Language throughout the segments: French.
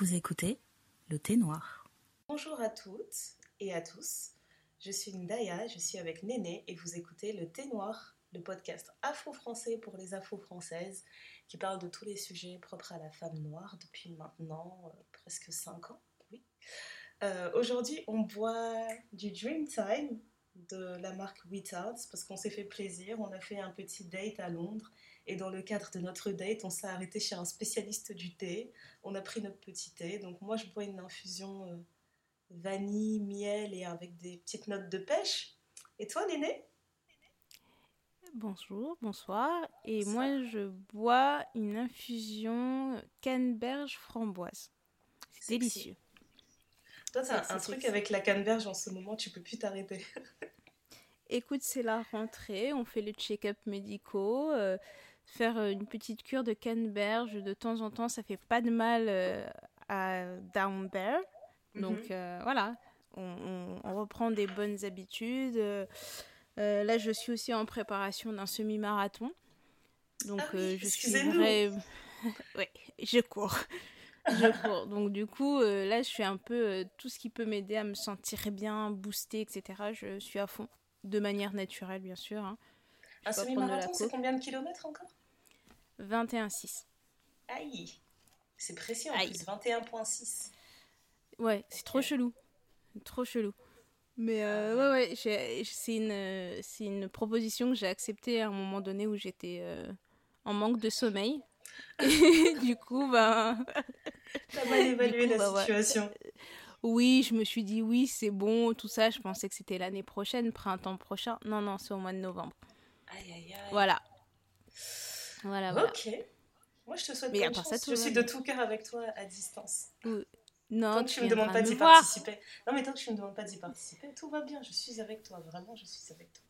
Vous écoutez le thé noir. Bonjour à toutes et à tous. Je suis Ndaya, je suis avec Néné et vous écoutez le thé noir, le podcast afro-français pour les afro-françaises qui parle de tous les sujets propres à la femme noire depuis maintenant euh, presque 5 ans. Euh, Aujourd'hui, on boit du Dreamtime de la marque Wittards parce qu'on s'est fait plaisir. On a fait un petit date à Londres et dans le cadre de notre date, on s'est arrêté chez un spécialiste du thé. On a pris notre petit thé. Donc moi, je bois une infusion euh, vanille, miel et avec des petites notes de pêche. Et toi, Néné? Bonjour, bonsoir. Et moi, je bois une infusion canneberge framboise. C'est délicieux. Toi, t'as un truc avec la canneberge en ce moment, tu peux plus t'arrêter. Écoute, c'est la rentrée, on fait les check-up médicaux. euh, faire euh, une petite cure de canneberge de temps en temps, ça fait pas de mal euh, à Down Bear. Donc Mhm. euh, voilà, on, on- on reprend des bonnes habitudes. Euh, là, je suis aussi en préparation d'un semi-marathon. Donc Ah oui, euh, je excusez-nous. suivrai. ouais, je cours. Je cours. Donc du coup, euh, là, je fais un peu tout ce qui peut m'aider à me sentir bien, booster, etc. Je suis à fond, de manière naturelle, bien sûr. hein. Un semi-marathon, c'est combien de kilomètres encore? 21,6. Aïe C'est précis en Aïe. plus, 21.6. Ouais, c'est trop chelou. Trop chelou. Mais euh, ouais, ouais, j'ai- c'est une, c'est une proposition que j'ai acceptée à un moment donné où j'étais euh, en manque de sommeil. Et du coup, ben, T'as mal évalué coup, la bah ouais. situation. oui, je me suis dit oui, c'est bon, tout ça. Je pensais que c'était l'année prochaine, printemps prochain. Non, non, c'est au mois de novembre. Aïe, aïe, aïe. Voilà. Voilà, voilà. Ok. Moi, je te souhaite Mais bonne chance. ça, je suis de tout cœur avec toi à distance. Non, tant que tu me demandes pas d'y participer. Non, mais tant que tu me demandes pas d'y participer, tout va bien. Je suis avec toi. Vraiment, je suis avec toi.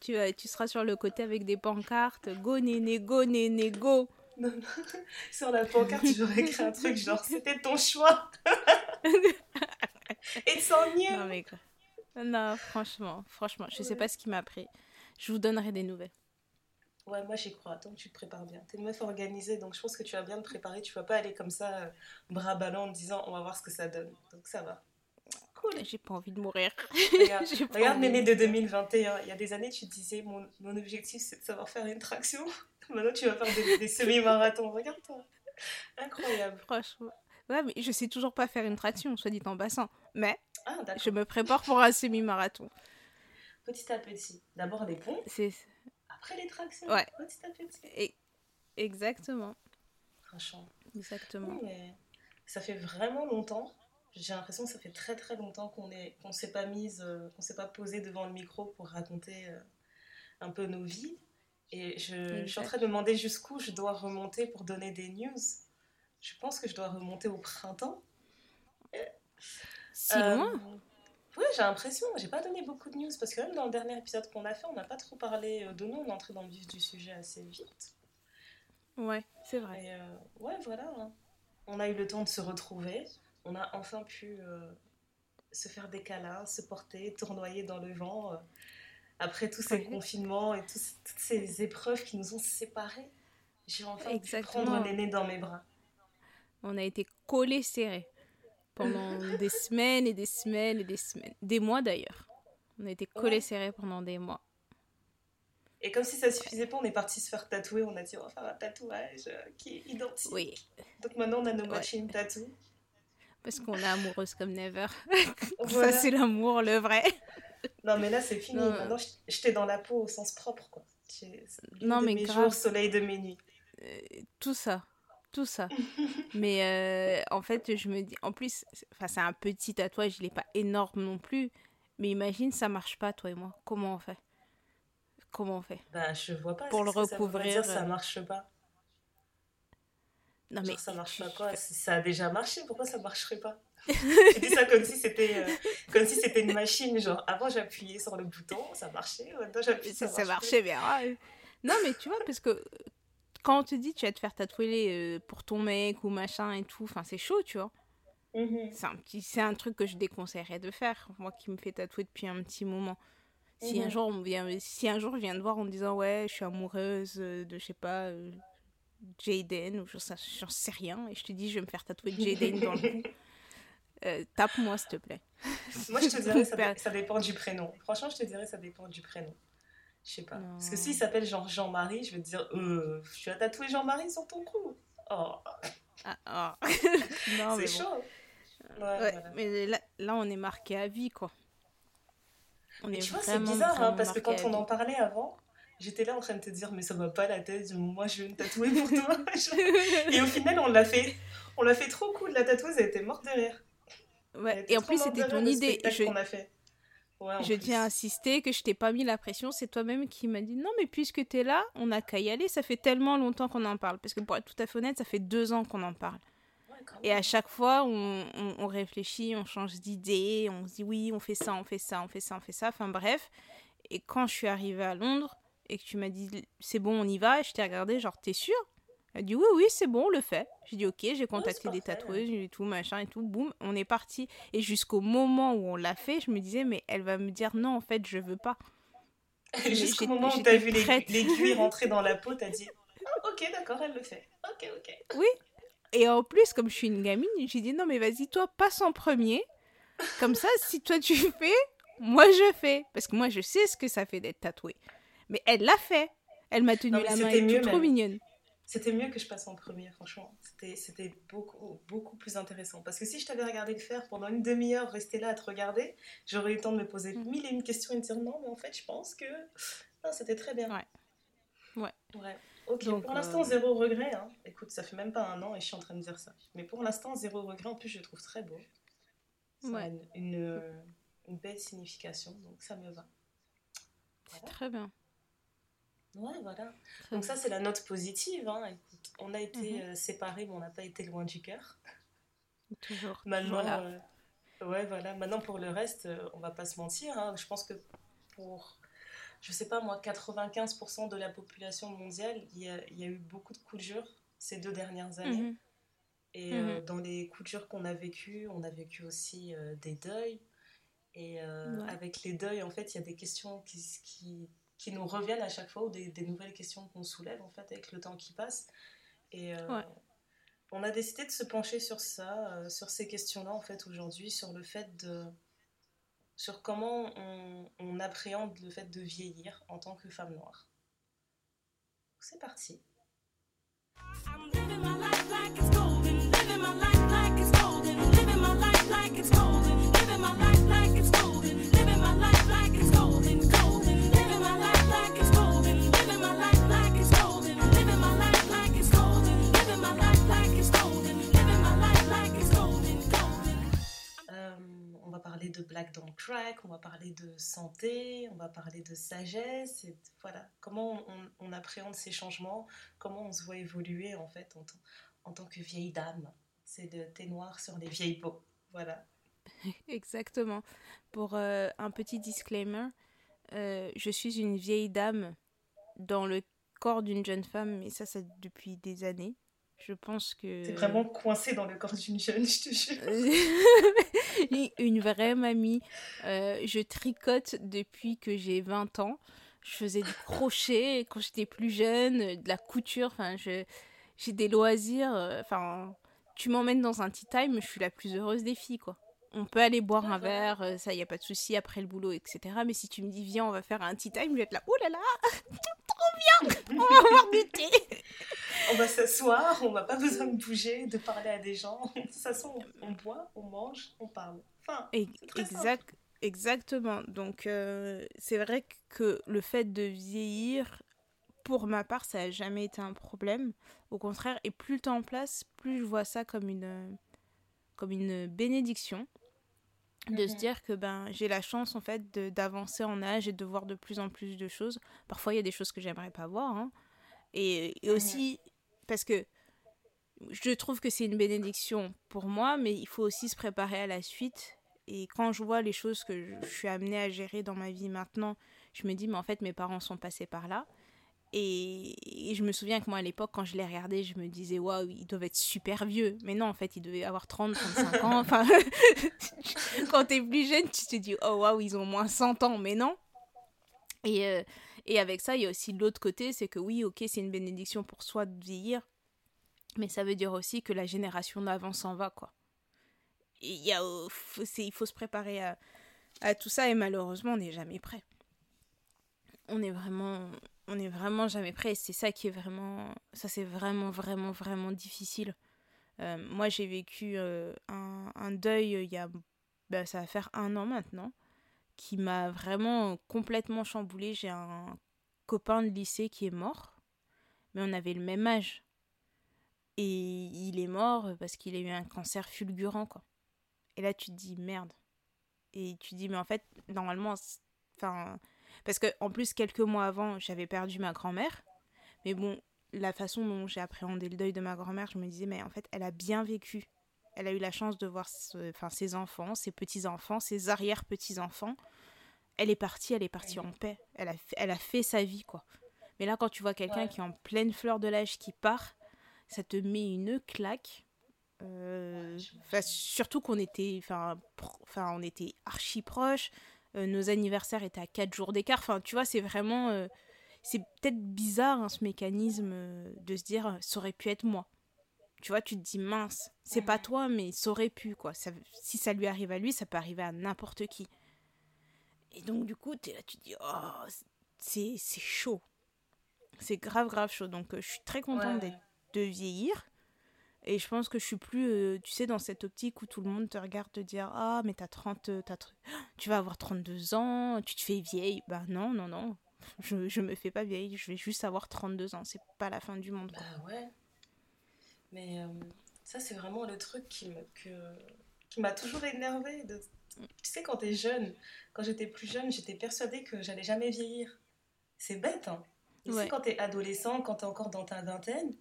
Tu, euh, tu seras sur le côté avec des pancartes. Go, néné, go, néné, go. Non, non. Sur la pancarte, j'aurais écrit un truc genre c'était ton choix. Et sans nier. Non, mais quoi. Non, franchement, franchement, je sais pas ce qui m'a pris. Je vous donnerai des nouvelles. Ouais, moi j'y crois. Tant que tu te prépares bien. T'es une meuf organisée, donc je pense que tu vas bien te préparer. Tu vas pas aller comme ça, euh, bras ballants, en te disant on va voir ce que ça donne. Donc ça va. Cool. J'ai pas envie de mourir. Regarde, regarde. Néné de 2021. Il y a des années, tu te disais mon, mon objectif c'est de savoir faire une traction. Maintenant, tu vas faire des, des semi-marathons. Regarde-toi. Incroyable. Franchement. Ouais, mais je sais toujours pas faire une traction, soit dit en passant. Mais Ah, je me prépare pour un semi-marathon. Petit à petit. D'abord les pompes, C'est après les tractions. Ouais. Petit à petit. e- exactement, Franchement. exactement. Oui, mais ça fait vraiment longtemps. J'ai l'impression que ça fait très très longtemps qu'on est qu'on s'est pas mise, euh, qu'on s'est pas posé devant le micro pour raconter euh, un peu nos vies. Et je, je suis en train de me demander jusqu'où je dois remonter pour donner des news. Je pense que je dois remonter au printemps. Si Euh, loin Ouais, j'ai l'impression. J'ai pas donné beaucoup de news parce que même dans le dernier épisode qu'on a fait, on n'a pas trop parlé euh, de nous. On est entré dans le vif du sujet assez vite. Ouais, c'est vrai. Et euh, ouais, voilà. hein. On a eu le temps de se retrouver. On a enfin pu euh, se faire des câlins, se porter, tournoyer dans le vent. euh, après tous ces Ouais. confinements et toutes ces épreuves qui nous ont séparés, j'ai enfin Exactement. pu prendre l'aîné dans mes bras. On a été collés serrés pendant des semaines et des semaines et des semaines. Des mois d'ailleurs. On a été collés Ouais. serrés pendant des mois. Et comme si ça suffisait pas, on est parti se faire tatouer. On a dit on va faire un tatouage euh, qui est identique. Oui, Donc maintenant on a nos Ouais. machines tatou. parce qu'on est amoureuse comme never. Voilà. Ça, c'est l'amour, le vrai. Non mais là c'est fini. Non. Maintenant je- j'étais dans la peau au sens propre quoi. Non, de mais mes grave. jours, soleil de mes nuits. Euh, tout ça. Tout ça. Mais euh, en fait, je me dis, en plus, c'est- enfin, c'est un petit tatouage, il est pas énorme non plus. Mais imagine, ça marche pas, toi et moi. Comment on fait? Comment on fait? Bah, je vois pas. Pour le ça recouvrir, dire, ça euh, marche pas? Non, Genre, mais ça marche tu- pas quoi? Si Ça a déjà marché, pourquoi ça marcherait pas? Tu dis ça comme si c'était euh, comme si c'était une machine. Genre, avant j'appuyais sur le bouton, ça marchait. Maintenant j'appuie, ça, ça, marchait bien. ouais. Non, mais tu vois, parce que quand on te dit tu vas te faire tatouer euh, pour ton mec ou machin et tout, enfin, c'est chaud, tu vois. Mhm. C'est un, petit, c'est un truc que je déconseillerais de faire, moi qui me fais tatouer depuis un petit moment. Si, un Mhm. jour on vient, si un jour je viens te voir en me disant ouais, je suis amoureuse euh, de, je sais pas, euh, Jaden ou j'en sais rien et je te dis je vais me faire tatouer Jaden dans le cou. Euh, tape-moi s'il te plaît. Moi je te dirais ça, ça dépend du prénom. Franchement je te dirais ça dépend du prénom. Je sais pas. Parce que s'il s'appelle genre Jean-Marie, je vais te dire euh, tu as tatoué Jean-Marie sur ton cou. Oh. Ah, oh. c'est chaud. Ouais, Mais là, là, on est marqué à vie, quoi. On est tu vois, c'est bizarre, hein, parce que quand on en parlait avant, j'étais là en train de te dire, mais ça va pas la tête, moi je vais me tatouer pour toi. et au final, on l'a fait. On l'a fait trop cool. La tatoueuse, elle était morte derrière. Ouais, et en plus, c'était ton idée. Je... a fait. Je tiens à insister que je t'ai pas mis la pression, c'est toi-même qui m'as dit non, mais puisque tu es là, on a qu'à y aller. Ça fait tellement longtemps qu'on en parle. Parce que pour être tout à fait honnête, ça fait deux ans qu'on en parle. Et à chaque fois, on, on, réfléchit, on change d'idée, on se dit oui, on fait ça, on fait ça, on fait ça, on fait ça. Enfin bref. Et quand je suis arrivée à Londres et que tu m'as dit c'est bon, on y va, je t'ai regardé, genre t'es sûr Elle dit oui, oui, c'est bon, on le fait. J'ai dit ok, j'ai contacté des tatoueuses, et tout, machin et tout, boum, on est parti. Et jusqu'au moment où on l'a fait, je me disais mais elle va me dire non, en fait, je veux pas. Jusqu'au moment où t'as vu l'aiguille rentrer dans la peau, t'as dit oh, ok, d'accord, elle le fait. Ok, ok. Oui, et en plus, comme je suis une gamine, j'ai dit non, mais vas-y, toi, passe en premier. Comme ça, si toi tu fais, moi je fais. Parce que moi, je sais ce que ça fait d'être tatouée. Mais elle l'a fait. Elle m'a tenu la main, elle était trop mignonne. C'était mieux que je passe en premier, franchement. C'était beaucoup, beaucoup plus intéressant. Parce que si je t'avais regardé le faire pendant une demi-heure, rester là à te regarder, j'aurais eu le temps de me poser mm. mille et une questions et de dire non, mais en fait, je pense que c'était très bien. Ouais. Ouais. ouais. Ok, pour l'instant, euh, zéro regret. Hein. Écoute, ça fait même pas un an et je suis en train de dire ça. Mais pour l'instant, zéro regret. En plus, je le trouve très beau. Ça a une, une, belle signification, donc ça me va. C'est très bien. Ouais, voilà. donc ça, c'est la note positive. Hein. On a été mhm. euh, séparés, mais on n'a pas été loin du cœur. Toujours. Maintenant, ouais, voilà. Maintenant, pour le reste, on va pas se mentir. Hein. Je pense que pour je sais pas moi, 95% de la population mondiale, il y, a, eu beaucoup de coups de ces deux dernières années. Mhm. Et euh, mhm. dans les coups de qu'on a vécu, on a vécu aussi euh, des deuils. Et euh, avec les deuils, en fait, il y a des questions qui, qui, qui, nous reviennent à chaque fois, ou des, des nouvelles questions qu'on soulève, en fait, avec le temps qui passe. Et on a décidé de se pencher sur ça, sur ces questions-là, en fait, aujourd'hui, sur le fait de sur comment on, appréhende le fait de vieillir en tant que femme noire. C'est parti. Parler de Black Don't Crack, on va parler de santé, on va parler de sagesse, et voilà, comment on, appréhende ces changements, comment on se voit évoluer en fait en, tant que vieille dame. C'est de thé noir sur les vieilles peaux, voilà. Exactement. Pour euh, un petit disclaimer, euh, je suis une vieille dame dans le corps d'une jeune femme, et ça, c'est depuis des années. Je pense que. C'est vraiment coincé dans le corps d'une jeune, je te jure. Une vraie mamie. Euh, je tricote depuis que j'ai 20 ans. Je faisais du crochet quand j'étais plus jeune, de la couture. Enfin, j'ai des loisirs. Euh, enfin, tu m'emmènes dans un tea time, je suis la plus heureuse des filles, quoi. On peut aller boire un verre, euh, ça, y a pas de souci après le boulot, etc. Mais si tu me dis, viens, on va faire un tea time, je vais être là, oh là là, trop bien, on va boire du thé on va s'asseoir, on n'a pas besoin de bouger, de parler à des gens. De toute façon, on, boit, on mange, on parle. Enfin, exact, exactement. Donc, euh, c'est vrai que le fait de vieillir, pour ma part, ça n'a jamais été un problème. Au contraire, et plus le temps passe, plus je vois ça comme une, comme une bénédiction de se mhm. dire que ben j'ai la chance en fait d'avancer en âge et de voir de plus en plus de choses. Parfois il y a des choses que j'aimerais pas voir, hein. et, et, aussi parce que je trouve que c'est une bénédiction pour moi, mais il faut aussi se préparer à la suite. Et quand je vois les choses que je suis amenée à gérer dans ma vie maintenant, je me dis, mais en fait, mes parents sont passés par là. Et, je me souviens que moi, à l'époque, quand je les regardais, je me disais, waouh, ils doivent être super vieux. Mais non, en fait, ils devaient avoir 30, 35 ans. Enfin, quand t'es plus jeune, tu te dis, oh waouh, ils ont moins 100 ans. Mais non. Et, euh, et avec ça, il y a aussi l'autre côté, c'est que oui, ok, c'est une bénédiction pour soi de vieillir, Mais ça veut dire aussi que la génération d'avant s'en va, quoi. Et il, y a, euh, il faut se préparer à tout ça et malheureusement, on n'est jamais prêt. On est vraiment, on est vraiment jamais prêt. C'est ça qui est vraiment, ça c'est vraiment, vraiment, vraiment difficile. Euh, moi, j'ai vécu euh, un, un, deuil il y a, ben, ça va faire un an maintenant, qui m'a vraiment complètement chamboulé. J'ai un copain de lycée qui est mort, mais on avait le même âge. Et il est mort parce qu'il a eu un cancer fulgurant, quoi. Et là, tu te dis merde. Et tu te dis, mais en fait, normalement, enfin. Parce que, en plus, quelques mois avant, j'avais perdu ma grand-mère. Mais bon, la façon dont j'ai appréhendé le deuil de ma grand-mère, je me disais, mais en fait, elle a bien vécu. Elle a eu la chance de voir enfin, ses enfants, ses petits-enfants, ses arrière-petits-enfants. Elle est partie, elle est partie en paix. Elle a, fait, elle a fait sa vie, quoi. Mais là, quand tu vois quelqu'un qui est en pleine fleur de l'âge qui part, ça te met une claque. Euh, surtout qu'on était, enfin, on était archi proches. Euh, nos anniversaires étaient à 4 jours d'écart. Enfin, tu vois, c'est vraiment, euh, c'est peut-être bizarre hein, ce mécanisme de se dire, ça aurait pu être moi. Tu vois, tu te dis mince, c'est pas toi, mais ça aurait pu quoi. Ça, si ça lui arrive à lui, ça peut arriver à n'importe qui. Et donc du coup, es là, tu te dis, oh, c'est chaud. C'est grave, grave chaud. Donc je suis très contente de vieillir. Et je pense que je suis plus, euh, tu sais, dans cette optique où tout le monde te regarde te dire Ah, mais t'as 30, euh, as, tu vas avoir 32 ans, tu te fais vieille. Bah non, non, non. Je, je me fais pas vieille, je vais juste avoir 32 ans. C'est pas la fin du monde. Bah ouais. Mais euh, ça, c'est vraiment le truc qui m'a qui toujours énervé. De... Tu sais, quand t'es jeune, quand j'étais plus jeune, j'étais persuadée que j'allais jamais vieillir. C'est bête, hein. Tu sais, quand t'es adolescent, quand t'es encore dans ta vingtaine,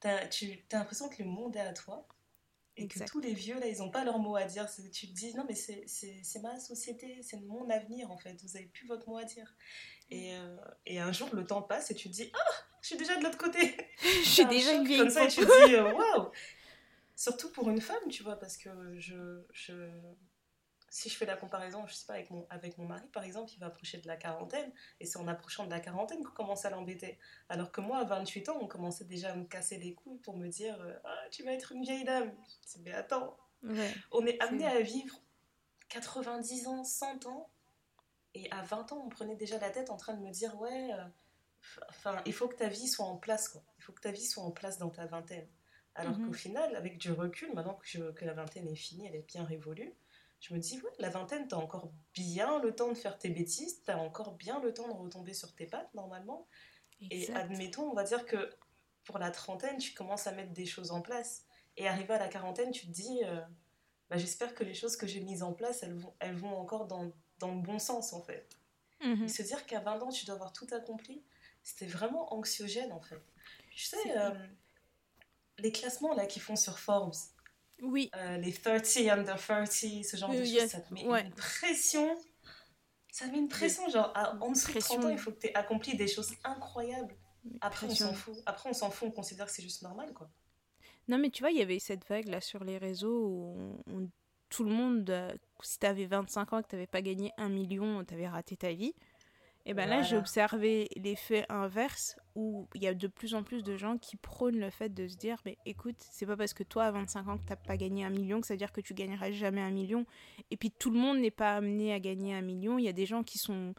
tu as l'impression que le monde est à toi et que tous les vieux là ils n'ont pas leur mot à dire. Tu te dis non mais c'est ma société c'est mon avenir en fait. Vous avez plus votre mot à dire. Et, euh, et, un jour le temps passe et tu te dis ah je suis déjà de l'autre côté. Je suis déjà une vieille comme ça et tu te dis euh, waouh. Surtout pour une femme tu vois parce que je, je si je fais la comparaison, je sais pas, avec mon, avec mon mari, par exemple, il va approcher de la quarantaine, et c'est en approchant de la quarantaine qu'on commence à l'embêter. Alors que moi, à 28 ans, on commençait déjà à me casser les couilles pour me dire euh, Ah, tu vas être une vieille dame. Je dis, mais attends, on est amené à vivre 90 ans, 100 ans, et à 20 ans, on prenait déjà la tête en train de me dire Ouais, euh, enfin, il faut que ta vie soit en place, quoi. Il faut que ta vie soit en place dans ta vingtaine. Alors mhm. qu'au final, avec du recul, maintenant que, que la vingtaine est finie, elle est bien révolue, je me dis, ouais, la vingtaine, t'as encore bien le temps de faire tes bêtises, t'as encore bien le temps de retomber sur tes pattes, normalement. Et admettons, on va dire que pour la trentaine, tu commences à mettre des choses en place. Et arrivé à la quarantaine, tu te dis, euh, bah, j'espère que les choses que j'ai mises en place, elles vont, elles vont encore dans, dans le bon sens, en fait. Mhm. Et se dire qu'à 20 ans, tu dois avoir tout accompli, c'était vraiment anxiogène, en fait. Tu sais, euh, les classements là qu'ils font sur Forbes, oui. Euh, les 30 under 30, ce genre de choses, ça te met une pression. Ça met une pression, genre, en dessous de 30 ans, il faut que tu aies accompli des choses incroyables. Après, on s'en fout. Après, on s'en fout, on considère que c'est juste normal, quoi. Non, mais tu vois, il y avait cette vague là sur les réseaux où, tout le monde, euh, si t'avais 25 ans et que t'avais pas gagné un million, t'avais raté ta vie. Et ben là, j'ai observé l'effet inverse où il y a de plus en plus de gens qui prônent le fait de se dire mais écoute, c'est pas parce que toi à 25 ans que t'as pas gagné un million que ça veut dire que tu gagneras jamais un million. Et puis tout le monde n'est pas amené à gagner un million. Il y a des gens qui sont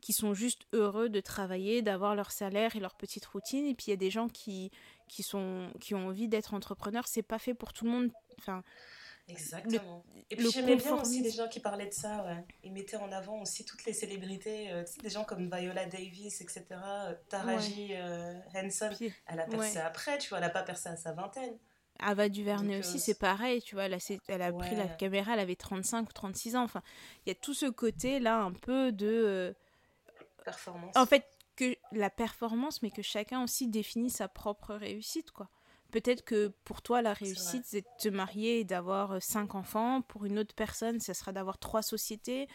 qui sont juste heureux de travailler, d'avoir leur salaire et leur petite routine. Et puis il y a des gens qui, qui, sont, qui ont envie d'être entrepreneurs. C'est pas fait pour tout le monde. Enfin, Exactement. et puis j'aimais bien aussi les gens qui parlaient de ça, ouais. Ils mettaient en avant aussi toutes les célébrités, euh, des gens comme Viola Davis, etc. Euh, Taraji euh, Henson, elle a percé après, tu vois, elle a pas percé à sa vingtaine. Ava DuVernay aussi, c'est pareil, tu vois, elle a, elle a pris la caméra, elle avait 35 ou 36 ans. Enfin, il y a tout ce côté-là un peu de... Performance. En fait, que la performance, mais que chacun aussi définit sa propre réussite, quoi. Peut-être que pour toi, la réussite, c'est de te marier et d'avoir euh, cinq enfants. Pour une autre personne, ça sera d'avoir trois sociétés.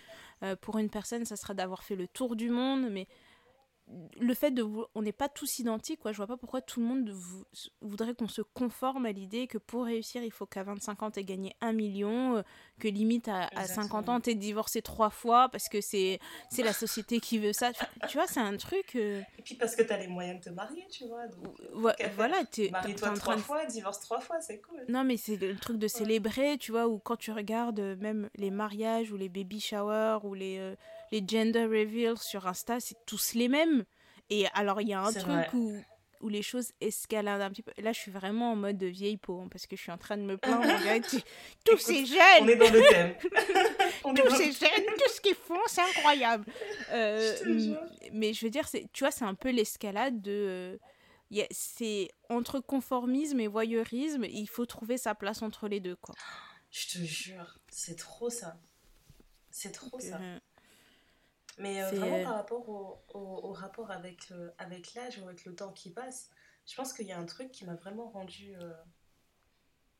Euh, pour une personne, ça sera d'avoir fait le tour du monde. Mais le fait de on n'est pas tous identiques quoi. Je vois pas pourquoi tout le monde voudrait qu'on se conforme à l'idée que pour réussir il faut qu'à 25 ans t'aies gagné un million euh, que limite à, 50 ans t'aies divorcé trois fois parce que c'est c'est la société qui veut ça. Tu vois c'est un truc euh, et puis parce que t'as les moyens de te marier tu vois voilà t'es marie-toi trois fois divorce trois fois c'est cool. Non mais c'est le truc de célébrer tu vois ou quand tu regardes même les mariages ou les baby showers ou les euh, les gender reveals sur Insta, c'est tous les mêmes. Et alors, il y a un truc où, où les choses escaladent un petit peu. Là, je suis vraiment en mode de vieille peau, hein, parce que je suis en train de me plaindre. tous ces jeunes On est dans le thème. tous ces jeunes, tout ce qu'ils font, c'est incroyable. Euh, mais je veux dire, tu vois, c'est un peu l'escalade de... c'est entre conformisme et voyeurisme, il faut trouver sa place entre les deux, quoi. Je te jure, c'est trop ça. C'est trop ça. Euh, mais euh, vraiment par rapport au, au, rapport avec, euh, avec l'âge ou avec le temps qui passe, je pense qu'il y a un truc qui m'a vraiment rendu... Euh,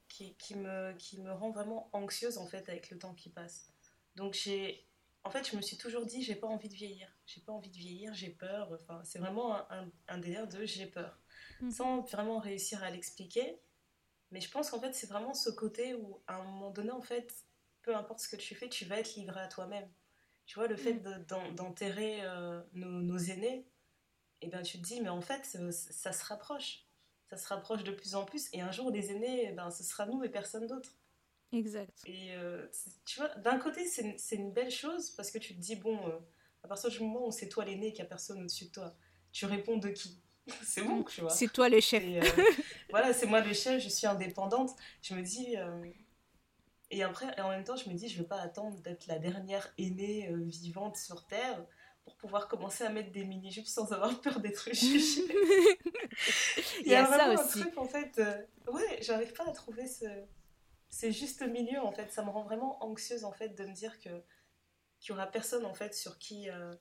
qui, qui, me, qui me rend vraiment anxieuse en fait avec le temps qui passe. Donc j'ai... En fait, je me suis toujours dit, j'ai pas envie de vieillir. J'ai pas envie de vieillir, j'ai peur. Enfin, c'est vraiment un, un, délire de j'ai peur. Mhm. Sans vraiment réussir à l'expliquer. Mais je pense qu'en fait, c'est vraiment ce côté où, à un moment donné, en fait, peu importe ce que tu fais, tu vas être livré à toi-même. Tu vois, le fait mm. d'enterrer euh, nos, aînés, et eh ben, tu te dis, mais en fait, ça se rapproche. Ça se rapproche de plus en plus. Et un jour, les aînés, eh ben, ce sera nous et personne d'autre. Exact. Et euh, tu vois, d'un côté, c'est une belle chose parce que tu te dis, bon, euh, à partir du moment où c'est toi l'aîné, qu'il n'y a personne au-dessus de toi, tu réponds de qui? C'est bon, tu vois. C'est toi le chef. voilà, c'est moi le chef, je suis indépendante. Je me dis, et après, en même temps, je me dis, je ne veux pas attendre d'être la dernière aînée euh, vivante sur Terre pour pouvoir commencer à mettre des mini-jupes sans avoir peur d'être jugée. Il y a, ça aussi. un truc, en fait, euh, ouais, j'arrive pas à trouver ce, c'est juste milieu, en fait. Ça me rend vraiment anxieuse, en fait, de me dire que qu'il y aura personne, en fait, sur qui, euh,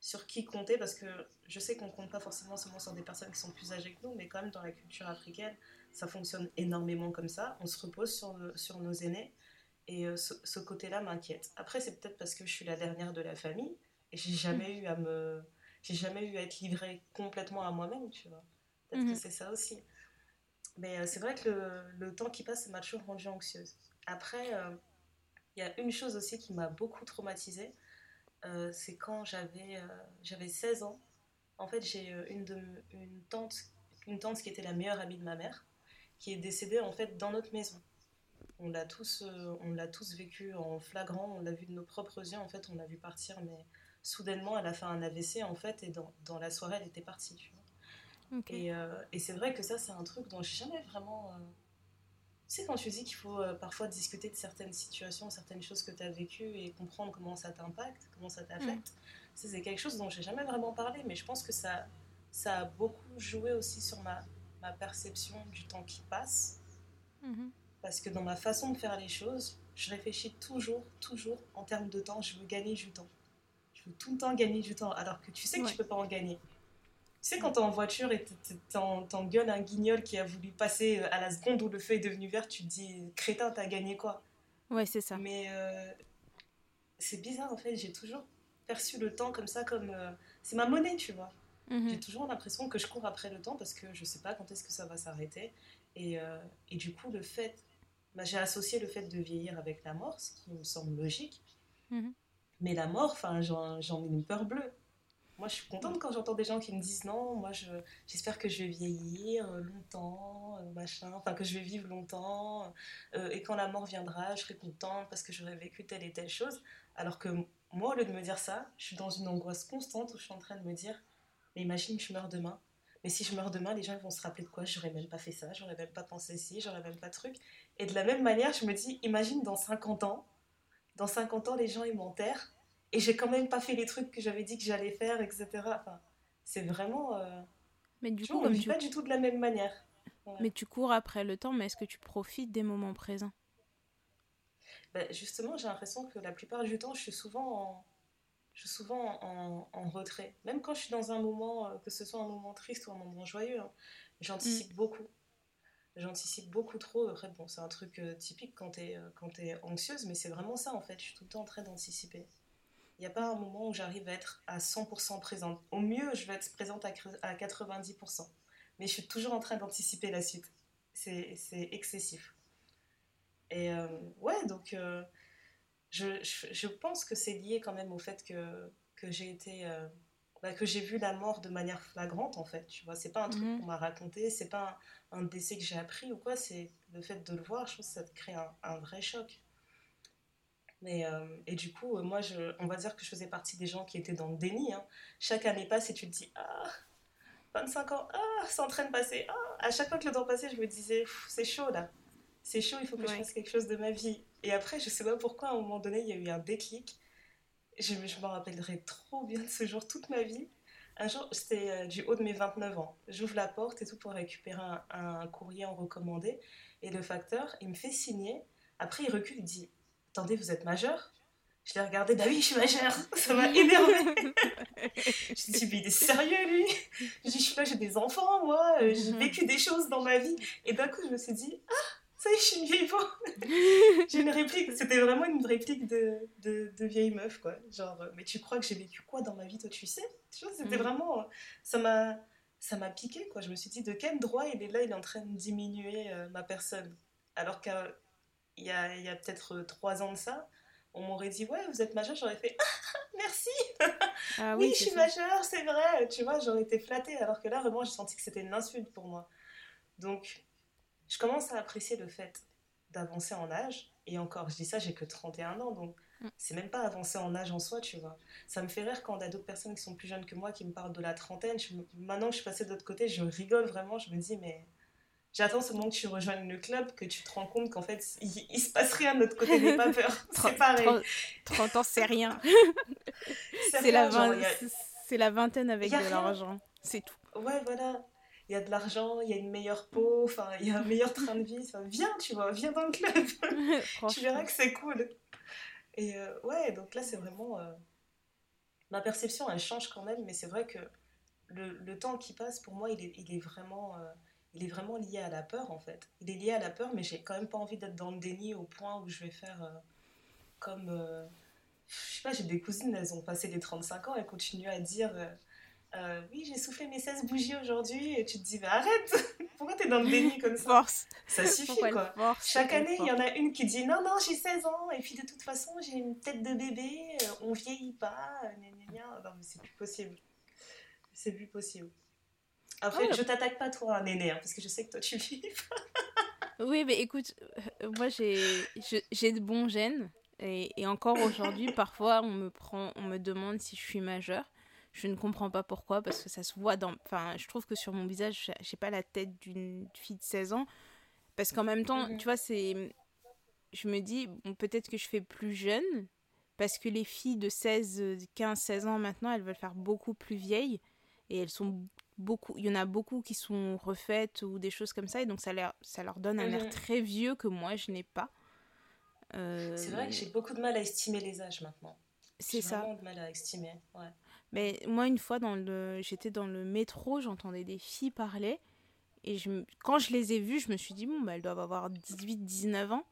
sur qui compter, parce que je sais qu'on compte pas forcément seulement sur des personnes qui sont plus âgées que nous, mais quand même, dans la culture africaine, ça fonctionne énormément comme ça. On se repose sur, sur nos aînés. Et euh, ce, côté-là m'inquiète. Après, c'est peut-être parce que je suis la dernière de la famille et j'ai jamais eu à me, j'ai jamais eu à être livrée complètement à moi-même, tu vois. Peut-être que mhm. c'est ça aussi. Mais euh, c'est vrai que le, le, temps qui passe, ça m'a toujours rendue anxieuse. Après, euh, il y a une chose aussi qui m'a beaucoup traumatisée. c'est quand j'avais j'avais 16 ans. En fait, j'ai une, de, une, tante, une tante qui était la meilleure amie de ma mère, qui est décédée en fait dans notre maison on l'a tous, euh, on l'a tous vécu en flagrant, on l'a vu de nos propres yeux, en fait, on l'a vu partir, mais soudainement, elle a fait un AVC, en fait, et dans, dans la soirée, elle était partie, tu vois. Et, euh, et c'est vrai que ça, c'est un truc dont j'ai jamais vraiment... Euh, tu sais, quand tu dis qu'il faut parfois discuter de certaines situations, certaines choses que tu as vécues et comprendre comment ça t'impacte, comment ça t'affecte, mm. c'est quelque chose dont j'ai jamais vraiment parlé, mais je pense que ça, ça a beaucoup joué aussi sur ma, ma perception du temps qui passe. Mm-hmm. Parce que dans ma façon de faire les choses, je réfléchis toujours, toujours en termes de temps. Je veux gagner du temps. Je veux tout le temps gagner du temps, alors que tu sais que tu peux pas en gagner. Tu sais, quand t'es en voiture et t'engueules un guignol qui a voulu passer euh, à la seconde où le feu est devenu vert, tu te dis, crétin, t'as gagné quoi? Ouais, c'est ça. Mais euh, c'est bizarre en fait, j'ai toujours perçu le temps comme ça, comme. Euh, c'est ma monnaie, tu vois. Mhm. J'ai toujours l'impression que je cours après le temps parce que je sais pas quand est-ce que ça va s'arrêter. Et, et, du coup, le fait bah, j'ai associé le fait de vieillir avec la mort, ce qui me semble logique. Mhm. Mais la mort, enfin, j'en ai une peur bleue. Moi, je suis contente quand j'entends des gens qui me disent non, moi, j'espère que je vais vieillir euh, longtemps, euh, machin, enfin, que je vais vivre longtemps, euh, et quand la mort viendra, je serai contente parce que j'aurai vécu telle et telle chose. Alors que moi, au lieu de me dire ça, je suis dans une angoisse constante où je suis en train de me dire, mais imagine, je meurs demain. Mais si je meurs demain, les gens vont se rappeler de quoi? J'aurais même pas fait ça, j'aurais même pas pensé ci, j'aurais même pas truc. Et de la même manière, je me dis, imagine dans 50 ans, dans 50 ans, les gens ils m'enterrent et j'ai quand même pas fait les trucs que j'avais dit que j'allais faire, etc. Enfin, c'est vraiment. Euh, mais du coup, on vit pas du tout de la même manière. Mais tu cours après le temps, mais est-ce que tu profites des moments présents? Ben, Justement, j'ai l'impression que la plupart du temps, je suis souvent en je suis souvent en, retrait. Même quand je suis dans un moment, euh, que ce soit un moment triste ou un moment joyeux, hein, j'anticipe mm. beaucoup. J'anticipe beaucoup trop. Après, bon, c'est un truc euh, typique quand tu es, euh, es, anxieuse, mais c'est vraiment ça en fait. Je suis tout le temps en train d'anticiper. Il n'y a pas un moment où j'arrive à être à 100% présente. Au mieux, je vais être présente à, à 90%. Mais je suis toujours en train d'anticiper la suite. C'est excessif. Et euh, ouais, donc je, je, pense que c'est lié quand même au fait que, que j'ai été. Bah, que j'ai vu la mort de manière flagrante en fait, tu vois. C'est pas un truc mhm. qu'on m'a raconté, c'est pas un, décès que j'ai appris ou quoi, c'est le fait de le voir, je trouve que ça te crée un, un vrai choc. Mais, et du coup, moi, je, on va dire que je faisais partie des gens qui étaient dans le déni. Hein. Chaque année passe et tu te dis, ah, 25 ans, ah, c'est en train de passer. Ah. À chaque fois que le temps passait, je me disais, c'est chaud là c'est chaud, il faut que je fasse quelque chose de ma vie. Et après, je sais pas pourquoi, à un moment donné, il y a eu un déclic. Je, je m'en rappellerai trop bien de ce jour toute ma vie. Un jour, c'était euh, du haut de mes 29 ans. J'ouvre la porte et tout pour récupérer un, courrier en recommandé. Et le facteur, il me fait signer. Après, il recule, il dit Attendez, vous êtes majeur? Je l'ai regardé, bah oui, je suis majeur. Ça m'a énervé. je me dit Mais il est sérieux, lui? Je dis Je suis là, j'ai des enfants, moi. J'ai mhm. vécu des choses dans ma vie. Et d'un coup, je me suis dit Ah ça je suis une vieille J'ai une réplique, c'était vraiment une réplique de, de, de, vieille meuf, quoi. Genre, mais tu crois que j'ai vécu quoi dans ma vie, toi, tu sais? Tu vois, c'était mm. vraiment. Ça m'a ça m'a piqué, quoi. Je me suis dit, de quel droit il est là, il est en train de diminuer euh, ma personne? Alors qu'il y a, y a peut-être trois ans de ça, on m'aurait dit, ouais, vous êtes majeur, j'aurais fait, ah, merci ah oui, je suis majeure, c'est vrai, tu vois, j'aurais été flattée, alors que là, vraiment, j'ai senti que c'était une insulte pour moi. Donc, je commence à apprécier le fait d'avancer en âge. Et encore, je dis ça, j'ai que 31 ans, donc mm. c'est même pas avancer en âge en soi, tu vois. Ça me fait rire quand on a d'autres personnes qui sont plus jeunes que moi qui me parlent de la trentaine. maintenant que je suis passée de l'autre côté, je rigole vraiment. Je me dis, mais j'attends ce moment que tu rejoignes le club, que tu te rends compte qu'en fait, il, se passe rien de notre côté des pas peur. C'est pareil. 30, ans, c'est rien. c'est la, la, vingtaine avec de l'argent. C'est tout. Ouais, voilà il y a de l'argent, il y a une meilleure peau, enfin, il y a un meilleur train de vie. viens, tu vois, viens dans le club. tu verras que c'est cool. Et euh, ouais, donc là, c'est vraiment. Euh, ma perception, elle change quand même, mais c'est vrai que le, le, temps qui passe, pour moi, il est, il est vraiment. Euh, il est vraiment lié à la peur en fait. Il est lié à la peur, mais j'ai quand même pas envie d'être dans le déni au point où je vais faire comme. je sais pas, j'ai des cousines, elles ont passé les 35 ans, elles continuent à dire euh, oui, j'ai soufflé mes 16 bougies aujourd'hui, et tu te dis, bah arrête, pourquoi t'es dans le déni comme ça Force. Ça suffit quoi. Chaque année, il y en a une qui dit, non, non, j'ai 16 ans, et puis de toute façon, j'ai une tête de bébé, euh, on vieillit pas, non, mais c'est plus possible. C'est plus possible. Après, je t'attaque pas toi, Néné, hein, parce que je sais que toi, tu vis. oui, mais écoute, euh, moi, j'ai de bons gènes. Et, et encore aujourd'hui, parfois, on me, prend, on me demande si je suis majeure. Je ne comprends pas pourquoi, parce que ça se voit dans. Enfin, je trouve que sur mon visage, j'ai pas la tête d'une fille de 16 ans. Parce qu'en même temps, mhm. tu vois, c'est. Je me dis, bon, peut-être que je fais plus jeune, parce que les filles de 16, 15, 16 ans maintenant, elles veulent faire beaucoup plus vieilles. Et elles sont beaucoup. Il y en a beaucoup qui sont refaites ou des choses comme ça. Et donc, ça, leur, ça leur donne un air mhm. très vieux que moi, je n'ai pas. C'est vrai que j'ai beaucoup de mal à estimer les âges maintenant. C'est ça. J'ai vraiment de mal à estimer. Ouais. Mais moi, une fois, dans le... j'étais dans le métro, j'entendais des filles parler. Et quand je les ai vues, je me suis dit, bon, bah, elles doivent avoir 18-19 ans.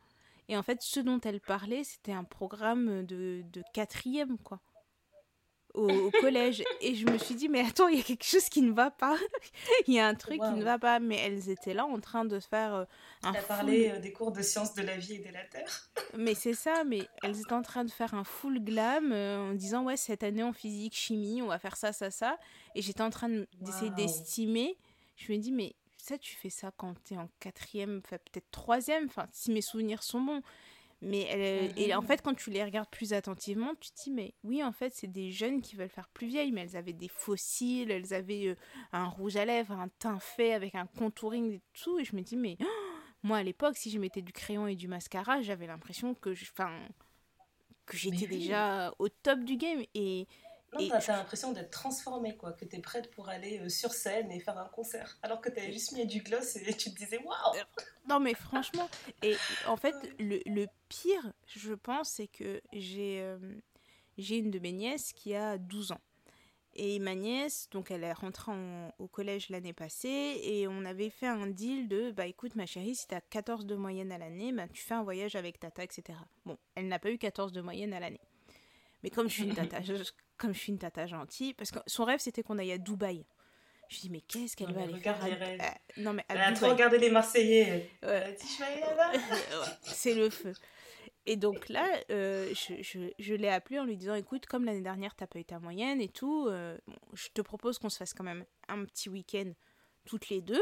Et en fait, ce dont elles parlaient, c'était un programme de, de quatrième, quoi au, collège. Et je me suis dit, mais attends, il y a quelque chose qui ne va pas. Il y a un truc qui ne va pas. Mais elles étaient là en train de faire euh, un. As parlé euh, des cours de sciences de la vie et de la terre. mais c'est ça, mais elles étaient en train de faire un full glam euh, en disant, ouais, cette année en physique, chimie, on va faire ça, ça, ça. Et j'étais en train d'essayer d'estimer. Je me dis, mais ça, tu fais ça quand tu es en quatrième, peut-être troisième, enfin si mes souvenirs sont bons. Mais elle, et en fait, quand tu les regardes plus attentivement, tu te dis, mais oui, en fait, c'est des jeunes qui veulent faire plus vieilles, mais elles avaient des fossiles, elles avaient euh, un rouge à lèvres, un teint fait avec un contouring et tout. Et je me dis, mais moi, à l'époque, si je mettais du crayon et du mascara, j'avais l'impression que je, que j'étais déjà au top du game. Et non, t'as l'impression d'être transformée, quoi, que t'es prête pour aller euh, sur scène et faire un concert, alors que t'avais juste mis du gloss et tu te disais waouh. Euh, non, mais franchement, et en fait, le, le pire, je pense, c'est que j'ai euh, j'ai une de mes nièces qui a 12 ans. Et ma nièce, donc elle est rentrée au collège l'année passée et on avait fait un deal de bah écoute ma chérie, si t'as 14 de moyenne à l'année, bah tu fais un voyage avec tata, etc. Bon, elle n'a pas eu 14 de moyenne à l'année. Mais comme je suis une tata, comme je suis une tata gentille, parce que son rêve c'était qu'on aille à Dubaï. Je dis mais qu'est-ce qu'elle va aller faire à... Euh, non mais à Elle a trop regardé les Marseillais. C'est le feu. Et donc là, euh, je, je, je l'ai appelé en lui disant écoute, comme l'année dernière, t'as pas eu ta moyenne et tout, euh, je te propose qu'on se fasse quand même un petit week-end toutes les deux.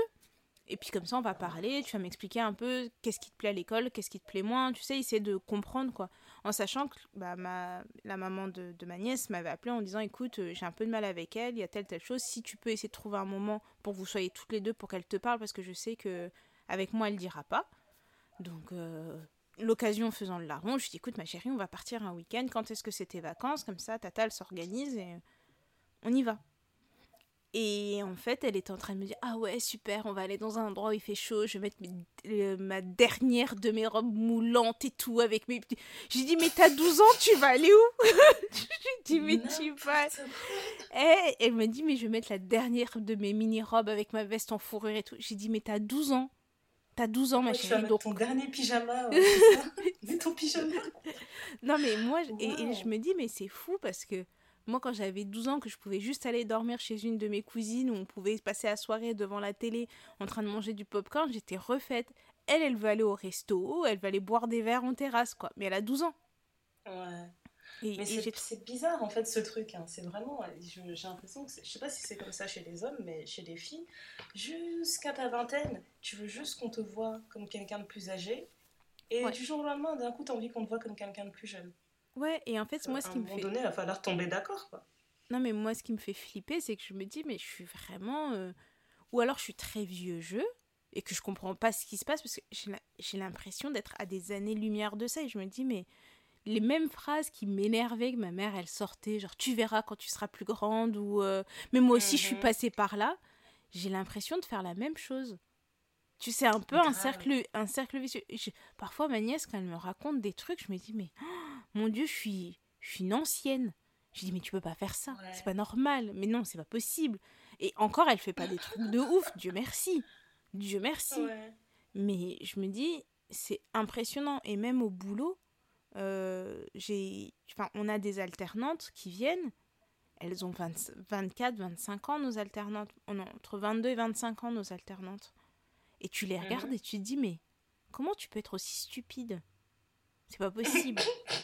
Et puis comme ça, on va parler, tu vas m'expliquer un peu qu'est-ce qui te plaît à l'école, qu'est-ce qui te plaît moins, tu sais, essayer de comprendre quoi. En sachant que bah, la maman de, ma nièce m'avait appelé en disant écoute, euh, j'ai un peu de mal avec elle, il y a telle telle chose, si tu peux essayer de trouver un moment pour que vous soyez toutes les deux pour qu'elle te parle, parce que je sais que avec moi elle dira pas. Donc l'occasion faisant le larron, je dis écoute ma chérie, on va partir un week-end, quand est-ce que c'est tes vacances? Comme ça, Tata, elle s'organise et on y va. Et en fait, elle était en train de me dire Ah ouais, super, on va aller dans un endroit où il fait chaud, je vais mettre euh, ma dernière de mes robes moulantes et tout avec mes petits. J'ai dit Mais t'as 12 ans, tu vas aller où? J'ai dit Mais tu vas. Et elle me dit Mais je vais mettre la dernière de mes mini-robes avec ma veste en fourrure et tout. J'ai dit Mais t'as 12 ans. T'as 12 ans, ma chérie. donc... ton dernier pyjama. Ouais, ton pyjama. non, mais moi, et, je me dis, mais c'est fou parce que moi, quand j'avais 12 ans, que je pouvais juste aller dormir chez une de mes cousines, où on pouvait passer la soirée devant la télé en train de manger du popcorn, j'étais refaite. Elle, elle veut aller au resto, elle veut aller boire des verres en terrasse, quoi. Mais elle a 12 ans. Ouais mais c'est bizarre en fait ce truc. Hein. C'est vraiment, j'ai l'impression que je sais pas si c'est comme ça chez les hommes, mais chez les filles, jusqu'à ta vingtaine, tu veux juste qu'on te voit comme quelqu'un de plus âgé, et du jour au lendemain, d'un coup, tu as envie qu'on te voit comme quelqu'un de plus jeune. Ouais, et en fait, moi, ce qui me fait. À un moment donné, il va falloir tomber d'accord, quoi. Non, mais moi, ce qui me fait flipper, c'est que je me dis, mais je suis vraiment. Euh, ou alors, je suis très vieux jeu et que je comprends pas ce qui se passe parce que j'ai l'impression d'être à des années-lumière de ça et je me dis, mais les mêmes phrases qui m'énervaient que ma mère elle sortait genre tu verras quand tu seras plus grande ou euh, mais moi aussi je suis mhm. passée par là j'ai l'impression de faire la même chose tu sais un peu un cercle un cercle vicieux parfois ma nièce quand elle me raconte des trucs je me dis mais oh, mon dieu je suis je suis une ancienne. Je dis mais tu peux pas faire ça. C'est pas normal. Mais non c'est pas possible. Et encore elle fait pas des trucs de ouf. Dieu merci. Dieu merci. Mais je me dis c'est impressionnant. Et même au boulot euh, j'ai, enfin, on a des alternantes qui viennent. Elles ont 24, 25 ans, nos alternantes. Entre 22 et 25 ans, nos alternantes. Et tu les regardes mhm. et tu te dis, mais comment tu peux être aussi stupide? C'est pas possible.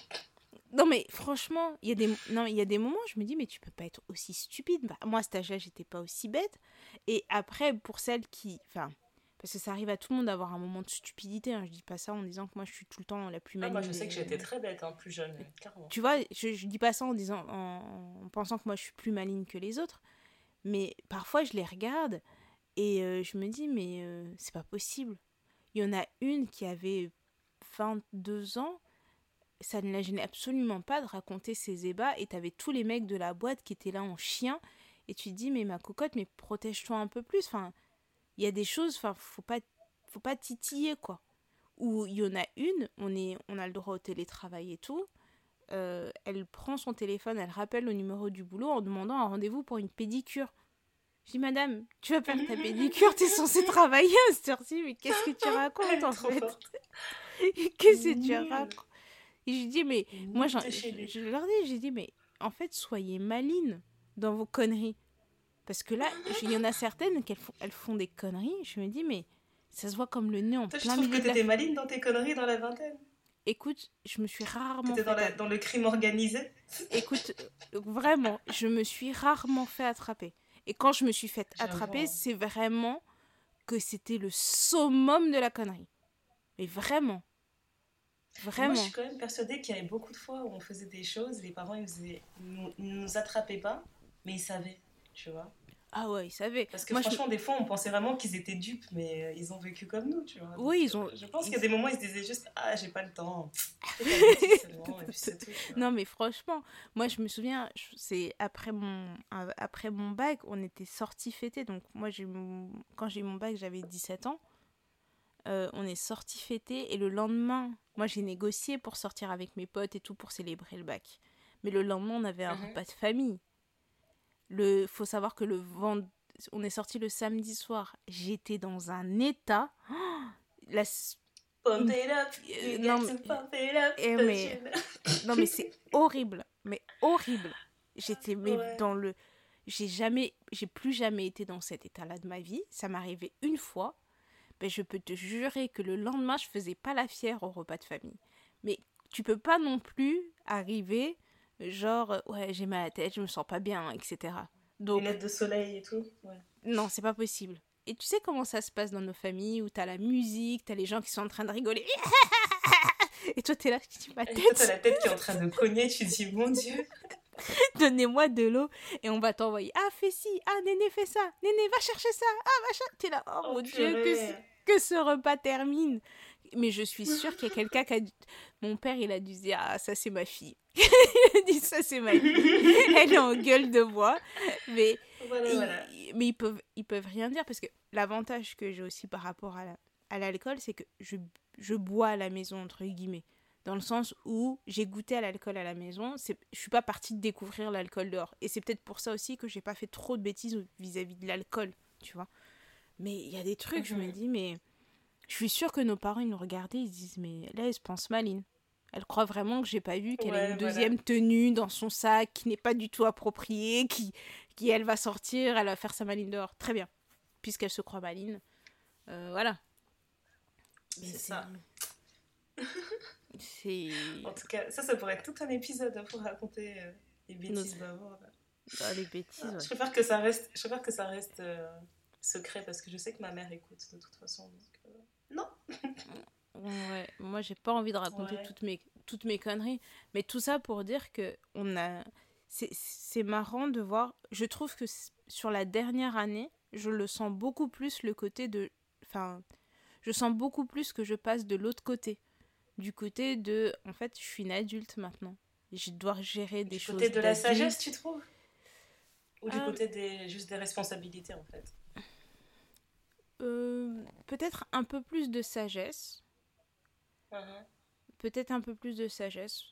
non, mais franchement, il y, a des... non, y a des moments, je me dis, mais tu peux pas être aussi stupide. Bah, moi, à cet âge-là, j'étais pas aussi bête. Et après, pour celles qui. Enfin, parce que ça arrive à tout le monde d'avoir un moment de stupidité. Hein. Je dis pas ça en disant que moi je suis tout le temps la plus maligne. Ah, moi je sais que j'étais très bête, hein, plus jeune, Tu vois, je, je dis pas ça en, disant, en, pensant que moi je suis plus maligne que les autres. Mais parfois je les regarde et euh, je me dis, mais euh, c'est pas possible. Il y en a une qui avait 22 ans. Ça ne la gênait absolument pas de raconter ses ébats. Et t'avais tous les mecs de la boîte qui étaient là en chien. Et tu te dis, mais ma cocotte, mais protège-toi un peu plus. Enfin, il y a des choses, enfin, faut pas, faut pas titiller, quoi. Ou il y en a une, on, est, on a le droit au télétravail et tout. Euh, elle prend son téléphone, elle rappelle le numéro du boulot en demandant un rendez-vous pour une pédicure. Je dis, madame, tu vas faire ta pédicure, tu es censée travailler à cette heure-ci, mais qu'est-ce que tu racontes en fait? Qu'est-ce que tu racontes? Et je dis, mais moi, je, je leur dis, j'ai dit, mais en fait, soyez maline dans vos conneries. Parce que là, il y en a certaines qui font, elles font des conneries. Je me dis, mais ça se voit comme le nez en plein milieu. Je trouve que t'étais maline dans tes conneries dans la vingtaine? Écoute, je me suis rarement. T'étais dans, dans, le crime organisé? Écoute, vraiment, je me suis rarement fait attraper. Et quand je me suis fait attraper, c'est vraiment que c'était le summum de la connerie. Mais vraiment. Vraiment. Moi, je suis quand même persuadée qu'il y avait beaucoup de fois où on faisait des choses, les parents ils, faisaient, nous, nous attrapaient pas, mais ils savaient, tu vois. Ah ouais, ils savaient. Parce que franchement, des fois, on pensait vraiment qu'ils éient dupes, mais euh, ils ont vécu comme nous, tu vois. Oui, ils ont. Je pense qu'il y a des moments où ils se disaient juste Ah, j'ai pas le temps. non, mais franchement, moi, je me souviens, c'est après mon, après mon bac, on était sortis fêter. Donc, moi, j'ai quand j'ai eu mon bac, j'avais 17 ans. Euh, on est sortis fêter et le lendemain, moi, j'ai négocié pour sortir avec mes potes et tout pour célébrer le bac. Mais le lendemain, on avait un mhm. repas de famille. Le, faut savoir que le vent, on est sorti le samedi soir. J'étais dans un état. la, non, mais, non mais c'est horrible. mais horrible. J'étais dans le j'ai jamais j'ai plus jamais été dans cet état-là de ma vie, ça m'arrivait une fois. Ben, je peux te jurer que le lendemain, je faisais pas la fière au repas de famille. Mais tu peux pas non plus arriver genre ouais, j'ai mal à la tête, je me sens pas bien, etc. Donc lunettes de soleil et tout. Non, c'est pas possible. Et tu sais comment ça se passe dans nos familles où t'as la musique, t'as les gens qui sont en train de rigoler. Et toi, t'es là, tu dis ma tête. t'as la tête qui est en train de cogner, tu dis mon Dieu. Donnez-moi de l'eau et on va t'envoyer. Ah, fais ci, ah, Néné, fais ça. Néné, va chercher ça. Ah, va chercher. T'es là, oh, oh mon Dieu, que, que ce repas termine. Mais je suis sûre qu'il y a quelqu'un qui a. Mon père, il a dû se dire, ah, ça, c'est ma fille. il a dit, ça, c'est ma fille. Elle est en gueule de bois. Mais, mais ils, peuvent, ils peuvent rien dire parce que l'avantage que j'ai aussi par rapport à l'alcool, c'est que je, je bois à la maison, entre guillemets dans le sens où j'ai goûté à l'alcool à la maison, je suis pas partie de découvrir l'alcool dehors. Et c'est peut-être pour ça aussi que j'ai pas fait trop de bêtises vis-à-vis de l'alcool, tu vois. Mais il y a des trucs, je me mhm. dis, mais je suis sûre que nos parents, ils nous regardaient, ils disent, mais là, elle se pense maline. Elle croit vraiment que j'ai pas vu qu'elle a une deuxième tenue dans son sac qui n'est pas du tout appropriée, qui, qui elle va sortir, elle va faire sa maline dehors. Très bien. Puisqu'elle se croit maline. Euh, voilà. C'est ça. En tout cas, ça, ça pourrait être tout un épisode hein, pour raconter euh, les bêtises d'avant. Ah, les bêtises, Je préfère que ça reste, je préfère que ça reste euh, secret parce que je sais que ma mère écoute de toute façon. Euh, non Ouais, moi j'ai pas envie de raconter toutes, mes, toutes mes conneries. Mais tout ça pour dire que on a. C'est marrant de voir. Je trouve que sur la dernière année, je le sens beaucoup plus le côté de. Enfin, je sens beaucoup plus que je passe de l'autre côté du côté de en fait je suis une adulte maintenant. Je dois gérer des choses du côté de la sagesse tu trouves? Ou du euh, côté des juste des responsabilités en fait? Euh, peut-être un peu plus de sagesse. Uh-huh. peut-être un peu plus de sagesse.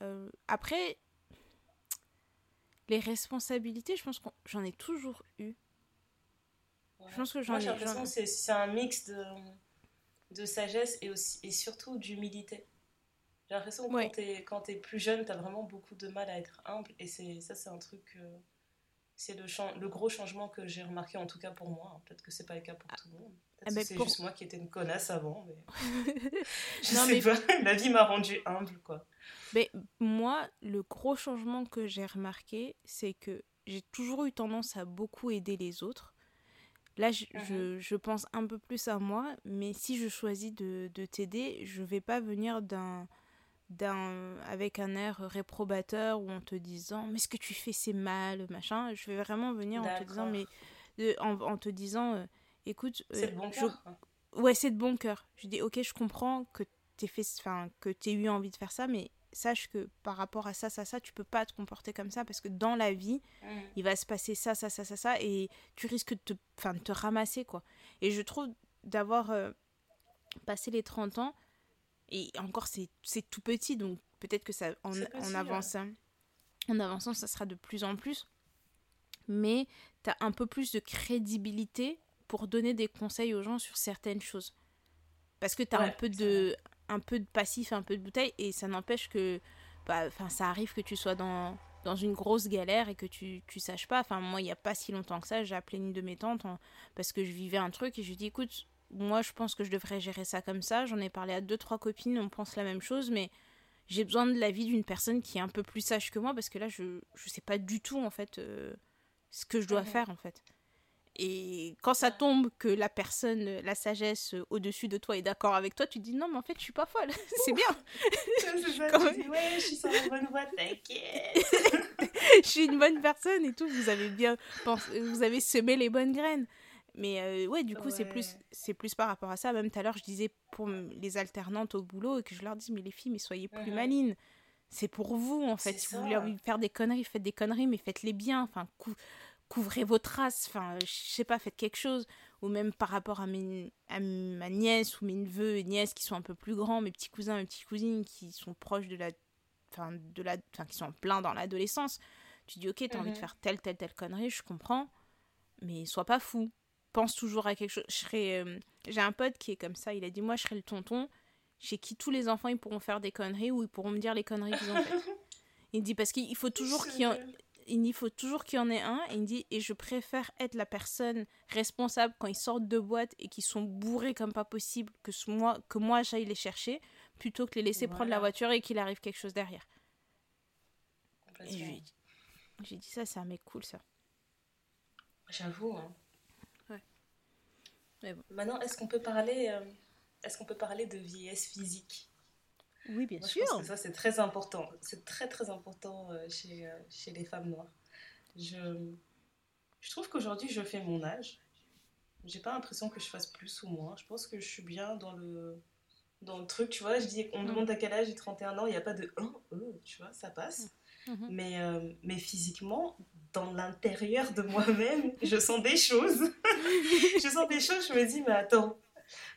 Euh, après les responsabilités je pense que j'en ai toujours eu. Je pense que j'en ai l'impression que c'est un mix de de sagesse et, aussi, et surtout d'humilité. J'ai l'impression que quand tu es, plus jeune, tu as vraiment beaucoup de mal à être humble. Et ça, c'est un truc. Euh, c'est le, le gros changement que j'ai remarqué, en tout cas pour moi. Peut-être que c'est pas le cas pour tout le monde. Ah, c'est juste moi qui étais une connasse avant. Mais... je sais pas. La vie m'a rendue humble, quoi. Mais moi, le gros changement que j'ai remarqué, c'est que j'ai toujours eu tendance à beaucoup aider les autres. Là, je, je, pense un peu plus à moi, mais si je choisis de, de t'aider, je vais pas venir d'un d'un avec un air réprobateur ou en te disant mais ce que tu fais c'est mal machin. Je vais vraiment venir en te disant mais en, en, te disant euh, écoute euh, c'est de bon cœur ouais c'est de bon cœur. Je dis ok je comprends que t'aies fait enfin que t'aies eu envie de faire ça mais sache que par rapport à ça, ça, ça, tu peux pas te comporter comme ça parce que dans la vie, mm. il va se passer ça, ça, ça, ça, ça, et tu risques de te, de te ramasser, quoi. Et je trouve d'avoir euh, passé les 30 ans, et encore, c'est tout petit, donc peut-être que ça, en, en avançant, en avançant, ça sera de plus en plus, mais tu as un peu plus de crédibilité pour donner des conseils aux gens sur certaines choses. Parce que tu as un peu de un peu de passif, un peu de bouteille, et ça n'empêche que bah, ça arrive que tu sois dans, dans une grosse galère et que tu, tu saches pas. Enfin, moi, il n'y a pas si longtemps que ça, j'ai appelé une de mes tantes parce que je vivais un truc et je lui ai dit, écoute, moi, je pense que je devrais gérer ça comme ça. J'en ai parlé à deux, trois copines, on pense la même chose, mais j'ai besoin de l'avis d'une personne qui est un peu plus sage que moi parce que là, je ne sais pas du tout, en fait, euh, ce que je dois faire, en fait. Et quand ça tombe que la personne, la sagesse au-dessus de toi est d'accord avec toi, tu dis non, mais en fait, je suis pas folle. c'est bien. je suis sur la bonne voie, t'inquiète. je suis une bonne personne et tout. Vous avez bien pensé, vous avez semé les bonnes graines. Mais euh, ouais, du coup, c'est plus, c'est plus par rapport à ça. Même tout à l'heure, je disais pour les alternantes au boulot et que je leur dis, mais les filles, mais soyez plus mhm. malines. C'est pour vous, en fait. Si vous voulez faire des conneries, faites des conneries, mais faites-les bien. Enfin, couvrez vos traces, enfin, je sais pas, faites quelque chose. Ou même par rapport à, mes, à ma nièce ou mes neveux et nièces qui sont un peu plus grands, mes petits cousins, mes petites cousines qui sont proches de la. Enfin, de la. Enfin, qui sont plein dans l'adolescence. Tu dis, ok, t'as envie de mhm. faire telle, telle, telle connerie, je comprends. Mais sois pas fou. Pense toujours à quelque chose. Je serais. Euh, j'ai un pote qui est comme ça, il a dit, moi, je serai le tonton chez qui tous les enfants ils pourront faire des conneries ou ils pourront me dire les conneries qu'ils ont faites. Il dit parce qu'il faut toujours qu'il y en il faut toujours qu'il y en ait un. Et il dit et je préfère être la personne responsable quand ils sortent de boîte et qu'ils sont bourrés comme pas possible que moi que moi j'aille les chercher plutôt que les laisser prendre la voiture et qu'il arrive quelque chose derrière. J'ai dit ça, c'est un mec cool ça. J'avoue. Hein. Ouais. Maintenant, est-ce qu'on peut parler, euh, est-ce qu'on peut parler de vieillesse physique? Oui, bien sûr. Je pense que ça c'est très important. C'est très très important euh, chez, euh, chez les femmes noires. Je, je trouve qu'aujourd'hui je fais mon âge. J'ai pas l'impression que je fasse plus ou moins. Je pense que je suis bien dans le dans le truc, tu vois. Je dis, on me mm. demande à quel âge j'ai 31 ans, il n'y a pas de 1, tu vois, ça passe. Mm-hmm. Mais, euh, mais physiquement, dans l'intérieur de moi-même, je sens des choses. je sens des choses, je me dis, mais attends.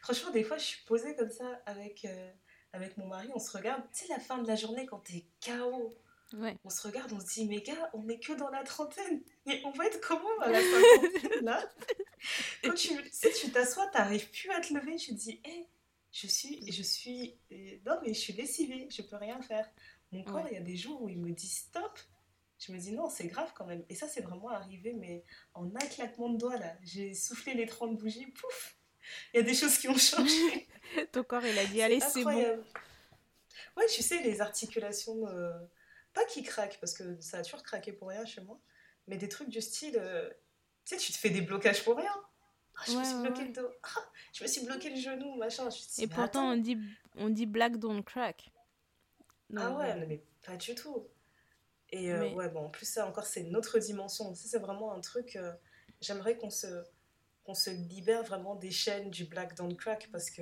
Franchement, des fois, je suis posée comme ça avec, euh, avec mon mari, on se regarde. Tu sais, la fin de la journée, quand t'es KO, ouais. on se regarde, on se dit, mais gars, on n'est que dans la trentaine. Mais on va être comment à la cinquantaine, là? Quand tu sais, tu t'assois, t'arrives plus à te lever, tu te dis, hé, je suis, je suis, euh, non, mais je suis lessivée, je peux rien faire. Mon corps, il y a des jours où il me dit stop. Je me dis non, c'est grave quand même. Et ça, c'est vraiment arrivé, mais en un claquement de doigts, là. J'ai soufflé les 30 bougies, pouf Il y a des choses qui ont changé. Ton corps, il a dit allez, c'est bon. Ouais, tu sais, les articulations, euh, pas qui craquent, parce que ça a toujours craqué pour rien chez moi, mais des trucs du style, euh, tu sais, tu te fais des blocages pour rien. Ah, je me suis bloqué le dos. Ah, je me suis bloqué le genou, machin. Et pourtant, on dit, on dit black don't crack ah ouais, euh, mais pas du tout. Et euh, ouais, bon, en plus, ça encore, c'est une autre dimension. Ça, c'est vraiment un truc. J'aimerais qu'on se, qu'on se libère vraiment des chaînes du Black Don't Crack parce que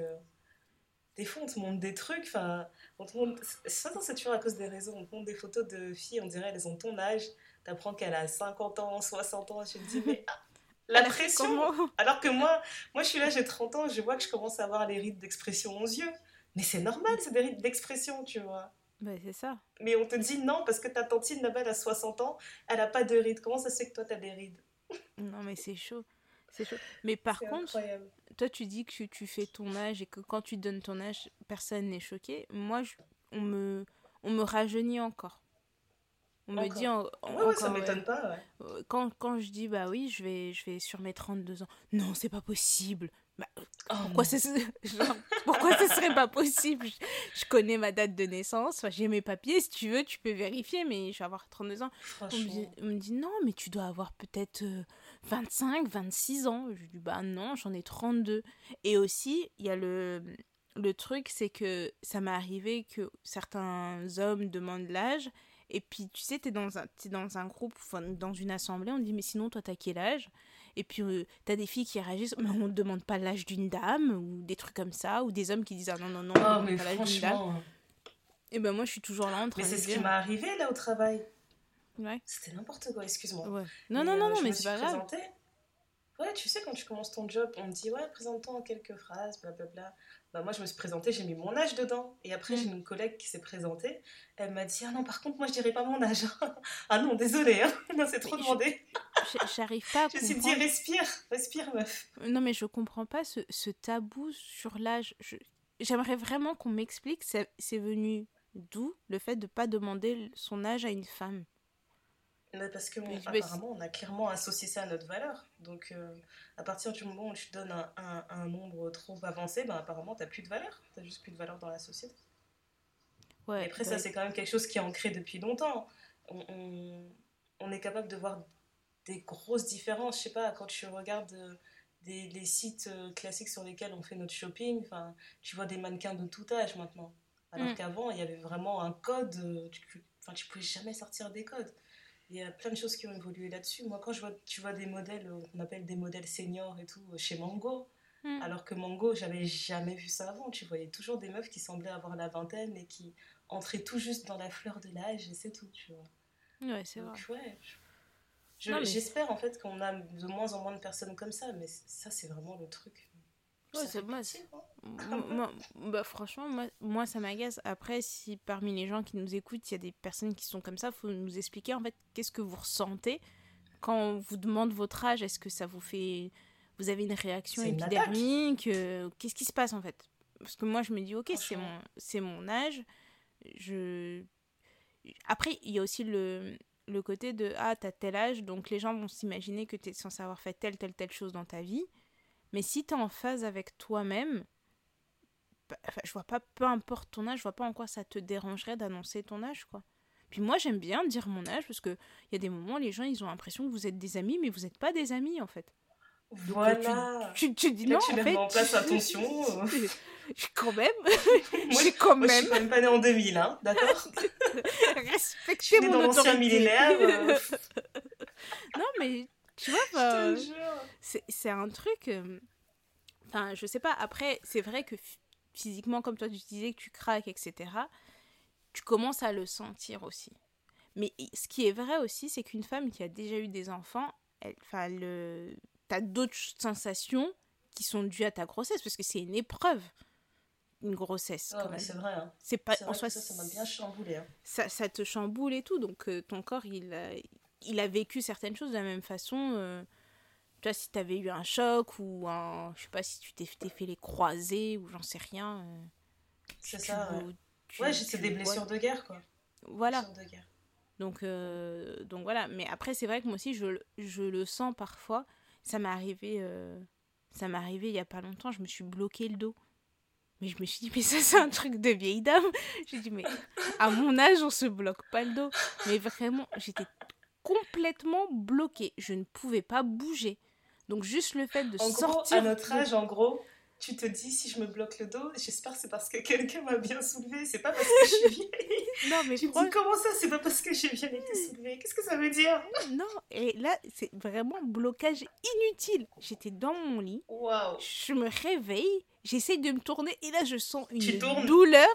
des fois, on te montre des trucs. Enfin, on te montre. C'est toujours à cause des réseaux. On te montre des photos de filles, on dirait elles ont ton âge. T'apprends qu'elle a 50 ans, 60 ans. Je te dis, mais ah, la pression Alors que moi, moi, je suis là, j'ai 30 ans, je vois que je commence à avoir les rides d'expression aux yeux. Mais c'est normal, c'est des rides d'expression, tu vois. Ben, c'est ça. Mais on te dit non parce que ta tantine là-bas, elle a 60 ans, elle a pas de rides. Comment ça se fait que toi, tu as des rides? Non, mais c'est chaud. C'est chaud. Mais par contre, toi, tu dis que tu, fais ton âge et que quand tu donnes ton âge, personne n'est choqué. Moi, on, me, on me rajeunit encore. On me dit en, ouais, ça m'étonne pas. Euh, quand, quand je dis bah oui, je vais, je vais sur mes 32 ans. Non, c'est pas possible. Bah, oh pourquoi, ce... pourquoi ce serait pas possible? Je, connais ma date de naissance, enfin, j'ai mes papiers, si tu veux, tu peux vérifier, mais je vais avoir 32 ans. On me, dit, non, mais tu dois avoir peut-être 25, euh, 26 ans. Je dis bah non, j'en ai 32. Et aussi, il y a le, le truc, c'est que ça m'est arrivé que certains hommes demandent l'âge. Et puis, tu sais, tu es, dans un, es dans un groupe, dans une assemblée, on dit, mais sinon, toi, t'as quel âge? Et puis, euh, t'as des filles qui réagissent, mais on ne demande pas l'âge d'une dame, ou des trucs comme ça, ou des hommes qui disent, ah non, non, non, on oh, mais pas l'âge d'une dame. Et ben moi, je suis toujours là en train Mais c'est ce qui m'est arrivé là au travail. Ouais. C'était n'importe quoi, excuse-moi. Ouais. Non, non, non, euh, non, mais c'est pas grave. Ouais, tu sais, quand tu commences ton job, on te dit, ouais, présente-toi en quelques phrases, blablabla. Bah, moi, je me suis présentée, j'ai mis mon âge dedans. Et après, j'ai une collègue qui s'est présentée. Elle m'a dit, ah non, par contre, moi, je dirais pas mon âge. ah non, désolé, hein. c'est trop demandé. J'arrive pas à Je me suis dit, respire, respire, meuf. Non, mais je comprends pas ce, ce tabou sur l'âge. J'aimerais vraiment qu'on m'explique, c'est venu d'où le fait de pas demander son âge à une femme? Parce que apparemment, on a clairement associé ça à notre valeur. Donc, euh, à partir du moment où tu donnes un, un, nombre trop avancé, ben, apparemment, tu n'as plus de valeur. Tu n'as juste plus de valeur dans la société. Ouais, Et après, ça, c'est quand même quelque chose qui est ancré depuis longtemps. On, on, est capable de voir des grosses différences. Je sais pas, quand tu regardes euh, des, les sites euh, classiques sur lesquels on fait notre shopping, tu vois des mannequins de tout âge maintenant. Alors mm. qu'avant, il y avait vraiment un code. Tu, enfin, tu pouvais jamais sortir des codes. Il y a plein de choses qui ont évolué là-dessus. Moi, quand je vois, tu vois des modèles, on appelle des modèles seniors et tout, chez Mango, hmm. alors que Mango, j'avais jamais vu ça avant. Tu voyais toujours des meufs qui semblaient avoir la vingtaine et qui entraient tout juste dans la fleur de l'âge et c'est tout, tu vois. Ouais, c'est vrai. Ouais, J'espère en fait qu'on a de moins en moins de personnes comme ça, mais ça, c'est vraiment le truc moi, bah, franchement, moi, moi ça m'agace. Après, si parmi les gens qui nous écoutent, il y a des personnes qui sont comme ça, faut nous expliquer en fait qu'est-ce que vous ressentez quand on vous demande votre âge? Est-ce que ça vous fait. Vous avez une réaction épidermique euh, Qu'est-ce qui se passe en fait? Parce que moi, je me dis, ok, c'est mon, c'est mon âge. Je Après, il y a aussi le, le côté de Ah, t'as tel âge, donc les gens vont s'imaginer que t'es censé avoir fait telle, telle, telle chose dans ta vie. Mais si t'es en phase avec toi-même, bah, je vois pas, peu importe ton âge, je vois pas en quoi ça te dérangerait d'annoncer ton âge, quoi. Puis moi, j'aime bien dire mon âge parce qu'il y a des moments, les gens, ils ont l'impression que vous êtes des amis, mais vous n'êtes pas des amis, en fait. Voilà. Tu, tu, tu dis non, tu en mets fait. en place attention. quand même. Moi, J'ai quand Moi, je même. suis quand même pas née en 2000, hein, d'accord Je Respectez suis née mon dans autorité. millénaire. euh, non, mais tu vois, bah, c'est un truc. euh, Enfin, je sais pas. Après, c'est vrai que phy- physiquement, comme toi, tu disais que tu craques, etc., tu commences à le sentir aussi. Mais ce qui est vrai aussi, c'est qu'une femme qui a déjà eu des enfants, elle, enfin, le, t'as d'autres sensations qui sont dues à ta grossesse, parce que c'est une épreuve, une grossesse. Même. c'est vrai. Hein. C'est pas en soi, ça, ça m'a bien chamboulé. Hein. ça, ça te chamboule et tout. Donc euh, ton corps, il il a vécu certaines choses de la même façon. euh, tu vois, si tu avais eu un choc ou un. Je sais pas si tu t'es fait les croisés ou j'en sais rien. euh, C'est ça, ouais. tu- Ouais, c'est des vois. blessures de guerre, quoi. Voilà. Blessures de guerre. Donc, euh, donc voilà. Mais après, c'est vrai que moi aussi, je, le- je le sens parfois. Ça m'est arrivé. ça m'est arrivé il y a pas longtemps. Je me suis bloqué le dos. Mais je me suis dit, mais ça, c'est un truc de vieille dame. J'ai dit, mais à mon âge, on se bloque pas le dos. Mais vraiment, j'étais complètement bloquée. Je ne pouvais pas bouger. Donc, juste le fait de En gros, sortir. à notre de- âge, en gros, tu te dis si je me bloque le dos, j'espère que c'est parce que quelqu'un m'a bien soulevé, c'est pas parce que je suis vieille. Non, mais Tu franchement- dis comment ça, c'est pas parce que j'ai bien été soulevée? Qu'est-ce que ça veut dire? Non, et là, c'est vraiment blocage inutile. J'étais dans mon lit. Waouh Je me réveille, j'essaye de me tourner et là je sens une douleur.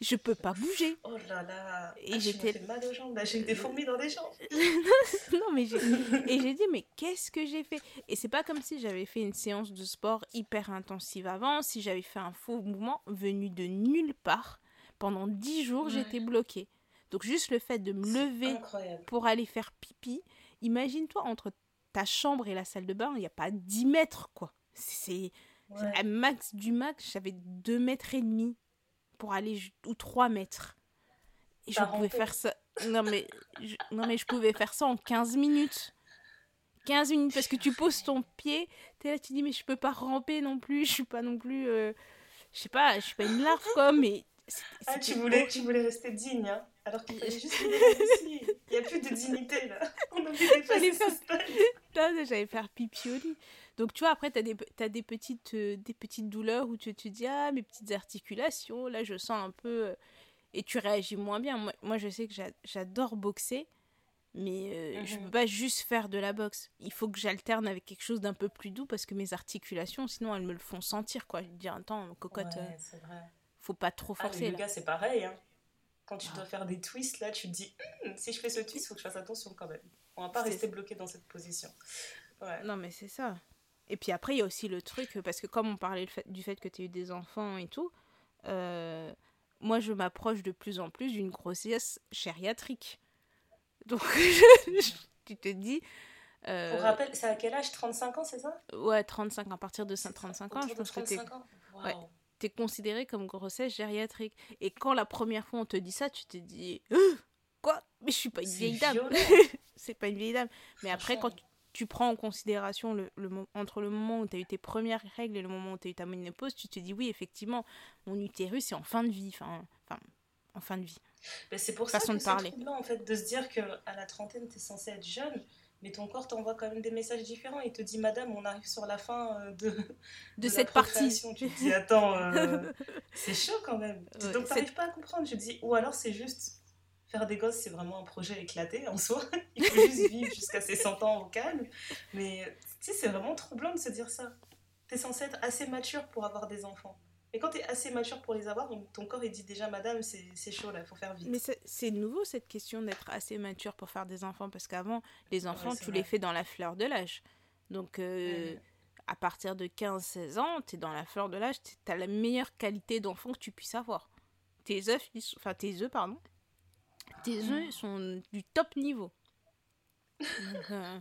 Je peux pas bouger. Oh là là Et ah, j'étais- mal aux jambes, j'ai des fourmis dans les jambes. non mais j'ai et j'ai dit mais qu'est-ce que j'ai fait? Et c'est pas comme si j'avais fait une séance de sport hyper intensive avant, si j'avais fait un faux mouvement venu de nulle part. Pendant dix jours, Ouais. j'étais bloquée. Donc juste le fait de me lever Incroyable. pour aller faire pipi, imagine-toi entre ta chambre et la salle de bain, il n'y a pas 10 mètres quoi. C'est Ouais. max du max, j'avais 2 mètres et demi pour aller ou 3 mètres. Et je pouvais faire ça. Non mais, je... non mais je pouvais faire ça en 15 minutes. 15 minutes parce que tu poses ton pied, t'es là, tu dis mais je peux pas ramper non plus, je suis pas non plus euh, je sais pas, je suis pas une larve quoi, mais Ah, tu voulais, tu voulais rester digne, hein alors qu'il fallait juste ici. Il n'y a plus de dignité, là. On a d'effacer Fallait ce faire- j'allais faire pipi au lit. Donc tu vois, après, t'as des, t'as des, petites, euh, des petites douleurs où tu te dis, ah, mes petites articulations, là, je sens un peu... euh, et tu réagis moins bien. Moi, moi je sais que j'a- j'adore boxer, mais euh, je Mhm. peux pas juste faire de la boxe. Il faut que j'alterne avec quelque chose d'un peu plus doux parce que mes articulations, sinon, elles me le font sentir, quoi. Je dis, attends, cocotte, euh, Ouais, c'est vrai. faut pas trop Ah, le forcer, là. yoga, c'est pareil. Hein. Quand tu Ah. dois faire des twists, là, tu te dis, Hum, si je fais ce twist, il faut que je fasse attention quand même. On va pas rester bloqué dans cette position. Ouais. Non, mais c'est ça. Et puis après, il y a aussi le truc, parce que comme on parlait du fait que tu as eu des enfants et tout, euh, moi, je m'approche de plus en plus d'une grossesse gériatrique. Donc, tu te dis... euh, Pour rappel, c'est à quel âge? 35 ans, c'est ça? Ouais, 35, à partir de 35 ans, je pense que tu es, 35 ans Ouais. Waouh. considéré comme grossesse gériatrique. Et quand la première fois on te dit ça, tu te dis... Quoi? Mais je suis pas une vieille dame. c'est pas une vieille dame. Mais après, quand tu, tu prends en considération le, le entre le moment où tu as eu tes premières règles et le moment où tu as eu ta ménopause, tu te dis oui, effectivement, mon utérus est en fin de vie. Enfin, enfin en fin de vie. Mais c'est pour Façon ça de que c'est troublant en fait de se dire que à la trentaine t'es censé être jeune, mais ton corps t'envoie quand même des messages différents. Il te dit Madame, on arrive sur la fin euh, de, De, cette partie. Tu te dis Attends, euh, c'est chaud quand même. Ouais, Donc cette- t'arrives pas à comprendre. Je te dis ou alors c'est juste faire des gosses, c'est vraiment un projet éclaté en soi. Il faut juste vivre jusqu'à ses 100 ans au calme. Mais tu sais, c'est vraiment troublant de se dire ça. T'es censé être assez mature pour avoir des enfants. Et quand t'es assez mature pour les avoir, ton corps il dit déjà Madame, c'est chaud là, faut faire vite. Mais c'est nouveau cette question d'être assez mature pour faire des enfants parce qu'avant, les enfants, Ouais, tu les fais dans la fleur de l'âge. Donc, euh, Ouais. à partir de 15-16 ans, tu es dans la fleur de l'âge, tu as la meilleure qualité d'enfant que tu puisses avoir. Tes œufs, enfin tes œufs, pardon, tes œufs sont du top niveau. Donc, euh,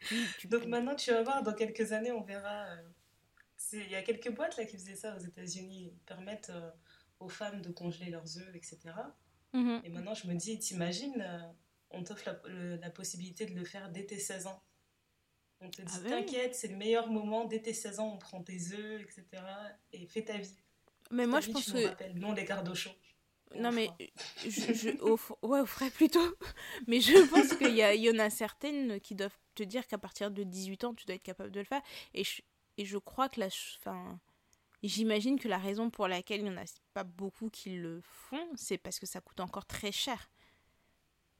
tu- tu Donc peux- maintenant, tu vas voir, dans quelques années, on verra. euh, Il y a quelques boîtes là qui faisaient ça aux États-Unis. Ils permettent euh, aux femmes de congeler leurs œufs, etc. Mhm. Et maintenant, je me dis, t'imagines, euh, on t'offre la, possibilité de le faire dès tes 16 ans. On te dit, Ah t'inquiète, c'est le meilleur moment, dès tes 16 ans, on prend tes œufs, etc. Et fais ta vie. Mais moi, je vie, pense que. non, les gardes au chaud. Non, mais. Je, je- au ouais, au frais plutôt. Mais je pense qu'il y, a- il y en a certaines qui doivent te dire qu'à partir de 18 ans, tu dois être capable de le faire. Et je, et je crois que la. Enfin. J'imagine que la raison pour laquelle il n'y en a pas beaucoup qui le font, c'est parce que ça coûte encore très cher.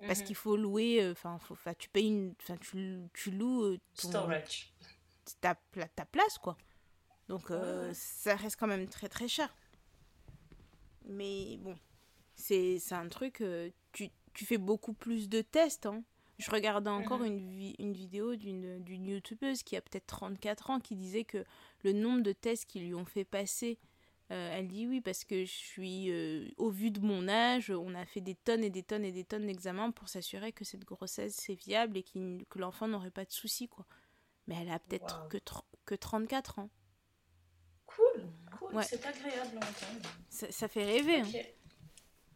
Parce Mhm. qu'il faut louer, euh, enfin, tu payes une, enfin, tu, tu loues euh, ton- Storage. ta, pla- ta place, quoi. Donc, euh, Ouais. ça reste quand même très très cher. Mais bon, c'est un truc, euh, tu, tu fais beaucoup plus de tests. Hein. Je regardais encore Mhm. une, vi- une vidéo d'une youtubeuse qui a peut-être 34 ans qui disait que le nombre de tests qu'ils lui ont fait passer, euh, elle dit oui parce que je suis, euh, au vu de mon âge, on a fait des tonnes et des tonnes et des tonnes d'examens pour s'assurer que cette grossesse c'est viable et que l'enfant n'aurait pas de soucis quoi. Mais elle a peut-être que, que 34 ans. Cool, cool, Ouais. c'est agréable à entendre. Ça, ça fait rêver. hein.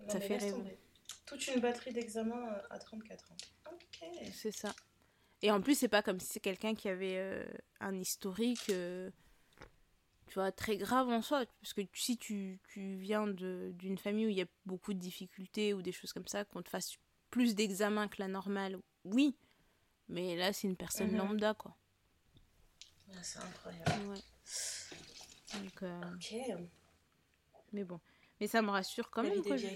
Non, Ça fait rêver. Toute une batterie d'examen euh, à 34 ans. Ok. C'est ça. Et en plus, c'est pas comme si c'est quelqu'un qui avait euh, un historique, euh, tu vois, très grave en soi. Parce que si tu, tu viens d'une famille où il y a beaucoup de difficultés ou des choses comme ça, qu'on te fasse plus d'examens que la normale, oui. Mais là, c'est une personne Mhm. lambda, quoi. Ah, c'est incroyable. Ouais. Donc, euh, Ok. mais bon. Mais ça me rassure quand même. quoi. Je-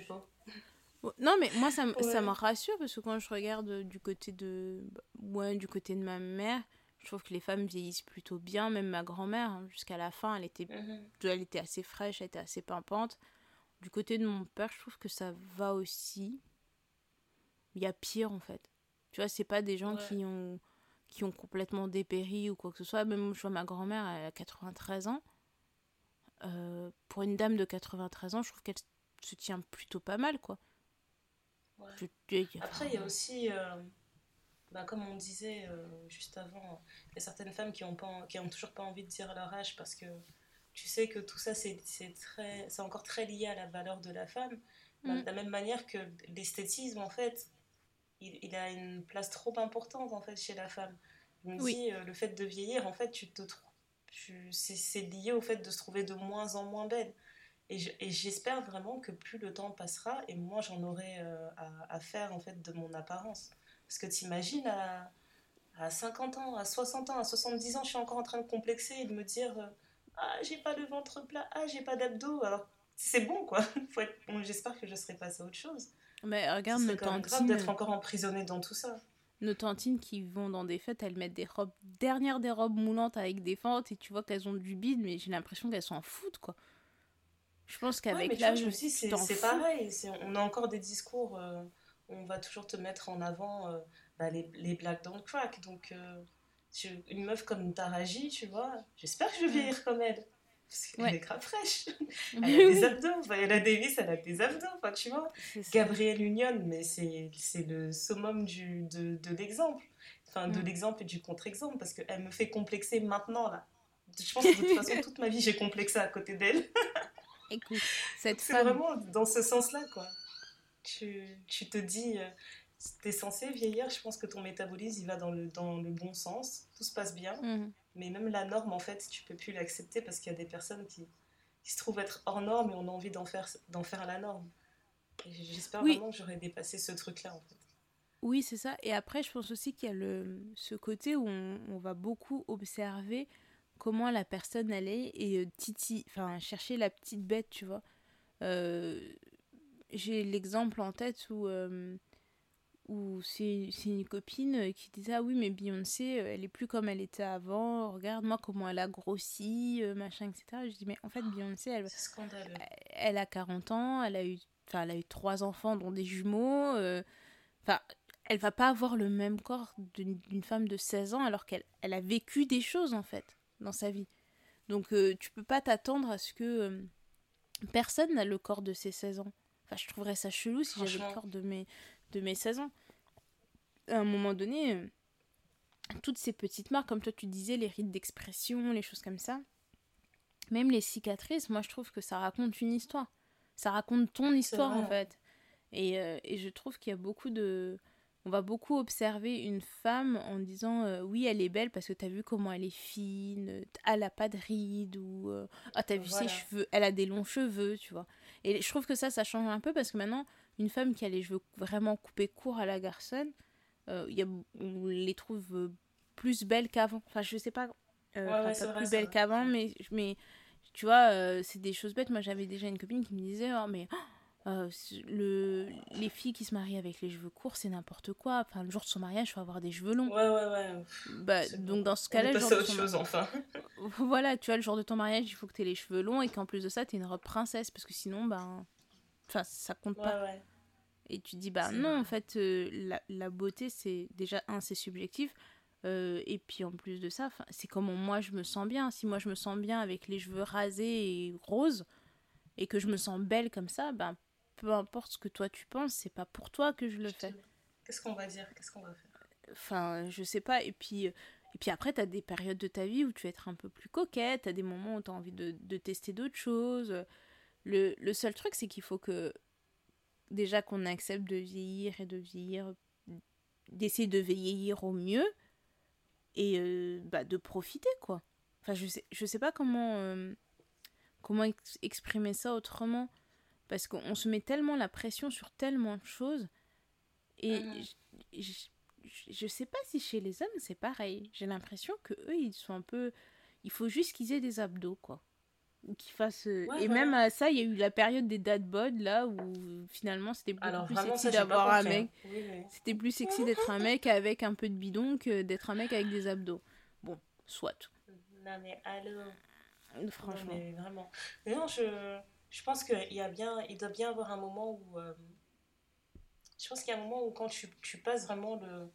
Non, mais moi, ça, me- ça me rassure parce que quand je regarde euh, du côté de, bah, ouais, du côté de ma mère, je trouve que les femmes vieillissent plutôt bien. Même ma grand-mère, hein, jusqu'à la fin, elle était, Mhm. elle était assez fraîche, elle était assez pimpante. Du côté de mon père, je trouve que ça va aussi. Il y a pire en fait. Tu vois, c'est pas des gens Ouais. qui ont qui ont complètement dépéri ou quoi que ce soit. Même je vois ma grand-mère, elle a 93 ans. Euh, pour une dame de 93 ans, je trouve qu'elle se tient plutôt pas mal, quoi. Ouais. Je- je- Après, il y a aussi, euh, bah, comme on disait euh, juste avant, il y a certaines femmes qui ont, pas, qui ont toujours pas envie de dire leur âge parce que tu sais que tout ça, c'est encore très lié à la valeur de la femme. Bah, Mm. De la même manière que l'esthétisme, en fait, il, il a une place trop importante en fait chez la femme. Oui. euh, le fait de vieillir, en fait, tu te trou- tu- c'est c'est lié au fait de se trouver de moins en moins belle. Et je- et j'espère vraiment que plus le temps passera et moins j'en aurai euh, à, à faire en fait de mon apparence. Parce que t'imagines à, à 50 ans, à 60 ans, à 70 ans, je suis encore en train de complexer et de me dire euh, ah j'ai pas le ventre plat, ah j'ai pas d'abdos. Alors c'est bon quoi. Bon, j'espère que je serai passée à autre chose. Mais regarde même grave d'être encore emprisonnée dans tout ça. Nos tantines qui vont dans des fêtes, elles mettent des robes, dernière des robes moulantes avec des fentes et tu vois qu'elles ont du bide, mais j'ai l'impression qu'elles s'en foutent, quoi. Je pense Ouais, qu'avec vois, l'âge, c'est pareil. On a encore des discours euh, on va toujours te mettre en avant euh, bah, les, les blagues dans le crack. Donc, euh, tu- une meuf comme Taraji, tu vois, j'espère que je vais vieillir comme elle. Parce qu'elle Ouais. est grave fraîche. Elle a des abdos. Enfin, Viola Davis, elle a des abdos. Enfin, tu vois. Gabrielle Union, mais c'est le summum du, de, de l'exemple. Enfin, de Mm. l'exemple et du contre-exemple. Parce qu'elle me fait complexer maintenant, là. Je pense que de toute façon, toute ma vie, j'ai complexé à côté d'elle. Écoute, cette C'est femme, vraiment dans ce sens-là, quoi. Tu, tu te dis, euh, t'es censé vieillir, je pense que ton métabolisme, il va dans le, dans le bon sens, tout se passe bien, Mhm. Mais même la norme, en fait, tu peux plus l'accepter parce qu'il y a des personnes qui, qui se trouvent être hors norme et on a envie d'en faire, d'en faire la norme. J'espère Oui. vraiment que j'aurai dépassé ce truc-là, en fait. Oui, c'est ça. Et après, je pense aussi qu'il y a le, ce côté où on, on va beaucoup observer comment la personne elle est et euh, titi, enfin chercher la petite bête, tu vois. Euh, J'ai l'exemple en tête où, euh, où c'est une copine qui disait Ah oui, mais Beyoncé, euh, elle est plus comme elle était avant. Regarde moi comment elle a grossi, euh, machin, etc. Je dis Mais en fait, Beyoncé, elle, elle a 40 ans, elle a eu, enfin, elle a eu trois enfants, dont des jumeaux. euh, Enfin, elle va pas avoir le même corps d'une femme de 16 ans alors qu'elle elle a vécu des choses en fait dans sa vie. Donc euh, tu peux pas t'attendre à ce que euh, personne n'a le corps de ses 16 ans. Enfin, je trouverais ça chelou si j'avais le corps de mes, de mes 16 ans. À un moment donné, euh, toutes ces petites marques, comme toi tu disais, les rides d'expression, les choses comme ça, même les cicatrices, moi je trouve que ça raconte une histoire. Ça raconte ton histoire en fait. Et, euh, et je trouve qu'il y a beaucoup de on va beaucoup observer une femme en disant euh, oui elle est belle parce que t'as vu comment elle est fine, elle a pas de rides ou euh, ah t'as vu ses cheveux, elle a des longs cheveux, tu vois. Et je trouve que ça ça change un peu parce que maintenant une femme qui a les cheveux vraiment coupés courts à la garçonne, euh, y a, on les trouve plus belles qu'avant. Enfin je sais pas, pas plus belles qu'avant mais mais tu vois c'est des choses bêtes. Moi j'avais déjà une copine qui me disait oh mais oh, euh, le, les filles qui se marient avec les cheveux courts, c'est n'importe quoi. Enfin, le jour de son mariage, il faut avoir des cheveux longs. Ouais, ouais, ouais. Bah, donc, dans ce cas-là, autre chose, enfin. voilà, tu vois, le jour de ton mariage, il faut que tu aies les cheveux longs et qu'en plus de ça, tu aies une robe princesse parce que sinon, ben. Enfin, ça compte pas. Ouais, Et tu dis, bah non, en fait, euh, la, la, beauté, c'est déjà, un, c'est subjectif. Euh, et puis en plus de ça, c'est comment moi je me sens bien. Si moi je me sens bien avec les cheveux rasés et roses et que je me sens belle comme ça, ben peu importe ce que toi tu penses, c'est pas pour toi que je le fais. Qu'est-ce qu'on va dire? Qu'est-ce qu'on va faire? Enfin, je sais pas. Et puis, et puis après, tu as des périodes de ta vie où tu vas être un peu plus coquette, tu as des moments où tu as envie de, de tester d'autres choses. Le, le, seul truc, c'est qu'il faut que déjà qu'on accepte de vieillir et de vieillir, d'essayer de vieillir au mieux et euh, bah, de profiter, quoi. Enfin, je sais, je sais pas comment, euh, comment exprimer ça autrement. Parce qu'on se met tellement la pression sur tellement de choses. Et mm. je, sais pas si chez les hommes c'est pareil. J'ai l'impression que eux ils sont un peu. Il faut juste qu'ils aient des abdos, quoi. Ou qu'ils fassent. Euh, et même à ça, il y a eu la période des dad bod là où finalement c'était beaucoup plus sexy d'avoir un mec. C'était plus sexy d'être un mec avec un peu de bidon que d'être un mec avec des abdos. Bon, soit. Non mais allô. Franchement. mais vraiment. Mais non, je je pense qu'il y a bien, il doit bien avoir un moment où. Euh, je pense qu'il y a un moment où, quand tu, tu passes vraiment le,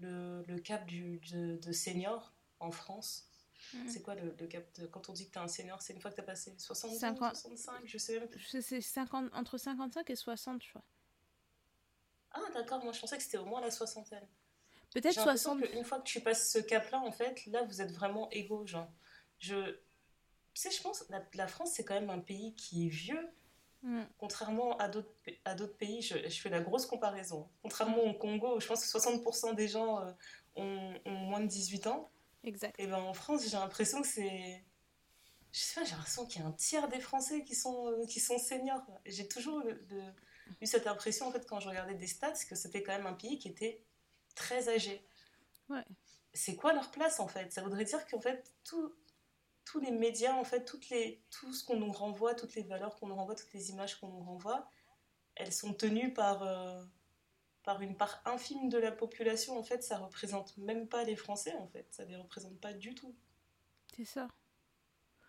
le, le cap du, de, de, senior en France, mm. c'est quoi le, le, cap de, Quand on dit que tu es un senior, c'est une fois que tu as passé 60 50, 65, je sais même C'est 50, entre 55 et 60, je crois. Ah, d'accord, moi je pensais que c'était au moins la soixantaine. Peut-être 60. Une fois que tu passes ce cap-là, en fait, là vous êtes vraiment égaux. Genre, je, tu sais, je pense que la, France, c'est quand même un pays qui est vieux. Mm. Contrairement à d'autres pays, je, je, fais la grosse comparaison. Contrairement au Congo, je pense que 60% des gens euh, ont, ont, moins de 18 ans. Exact. Et ben en France, j'ai l'impression que c'est. Je sais pas, j'ai l'impression qu'il y a un tiers des Français qui sont, euh, qui sont seniors. J'ai toujours eu cette impression, en fait, quand je regardais des stats, que c'était quand même un pays qui était très âgé. Ouais. C'est quoi leur place, en fait? Ça voudrait dire qu'en fait, tout, tous les médias, en fait, toutes les, tout ce qu'on nous renvoie, toutes les valeurs qu'on nous renvoie, toutes les images qu'on nous renvoie, elles sont tenues par, euh, par une part infime de la population. En fait, ça représente même pas les Français, en fait. Ça les représente pas du tout. C'est ça.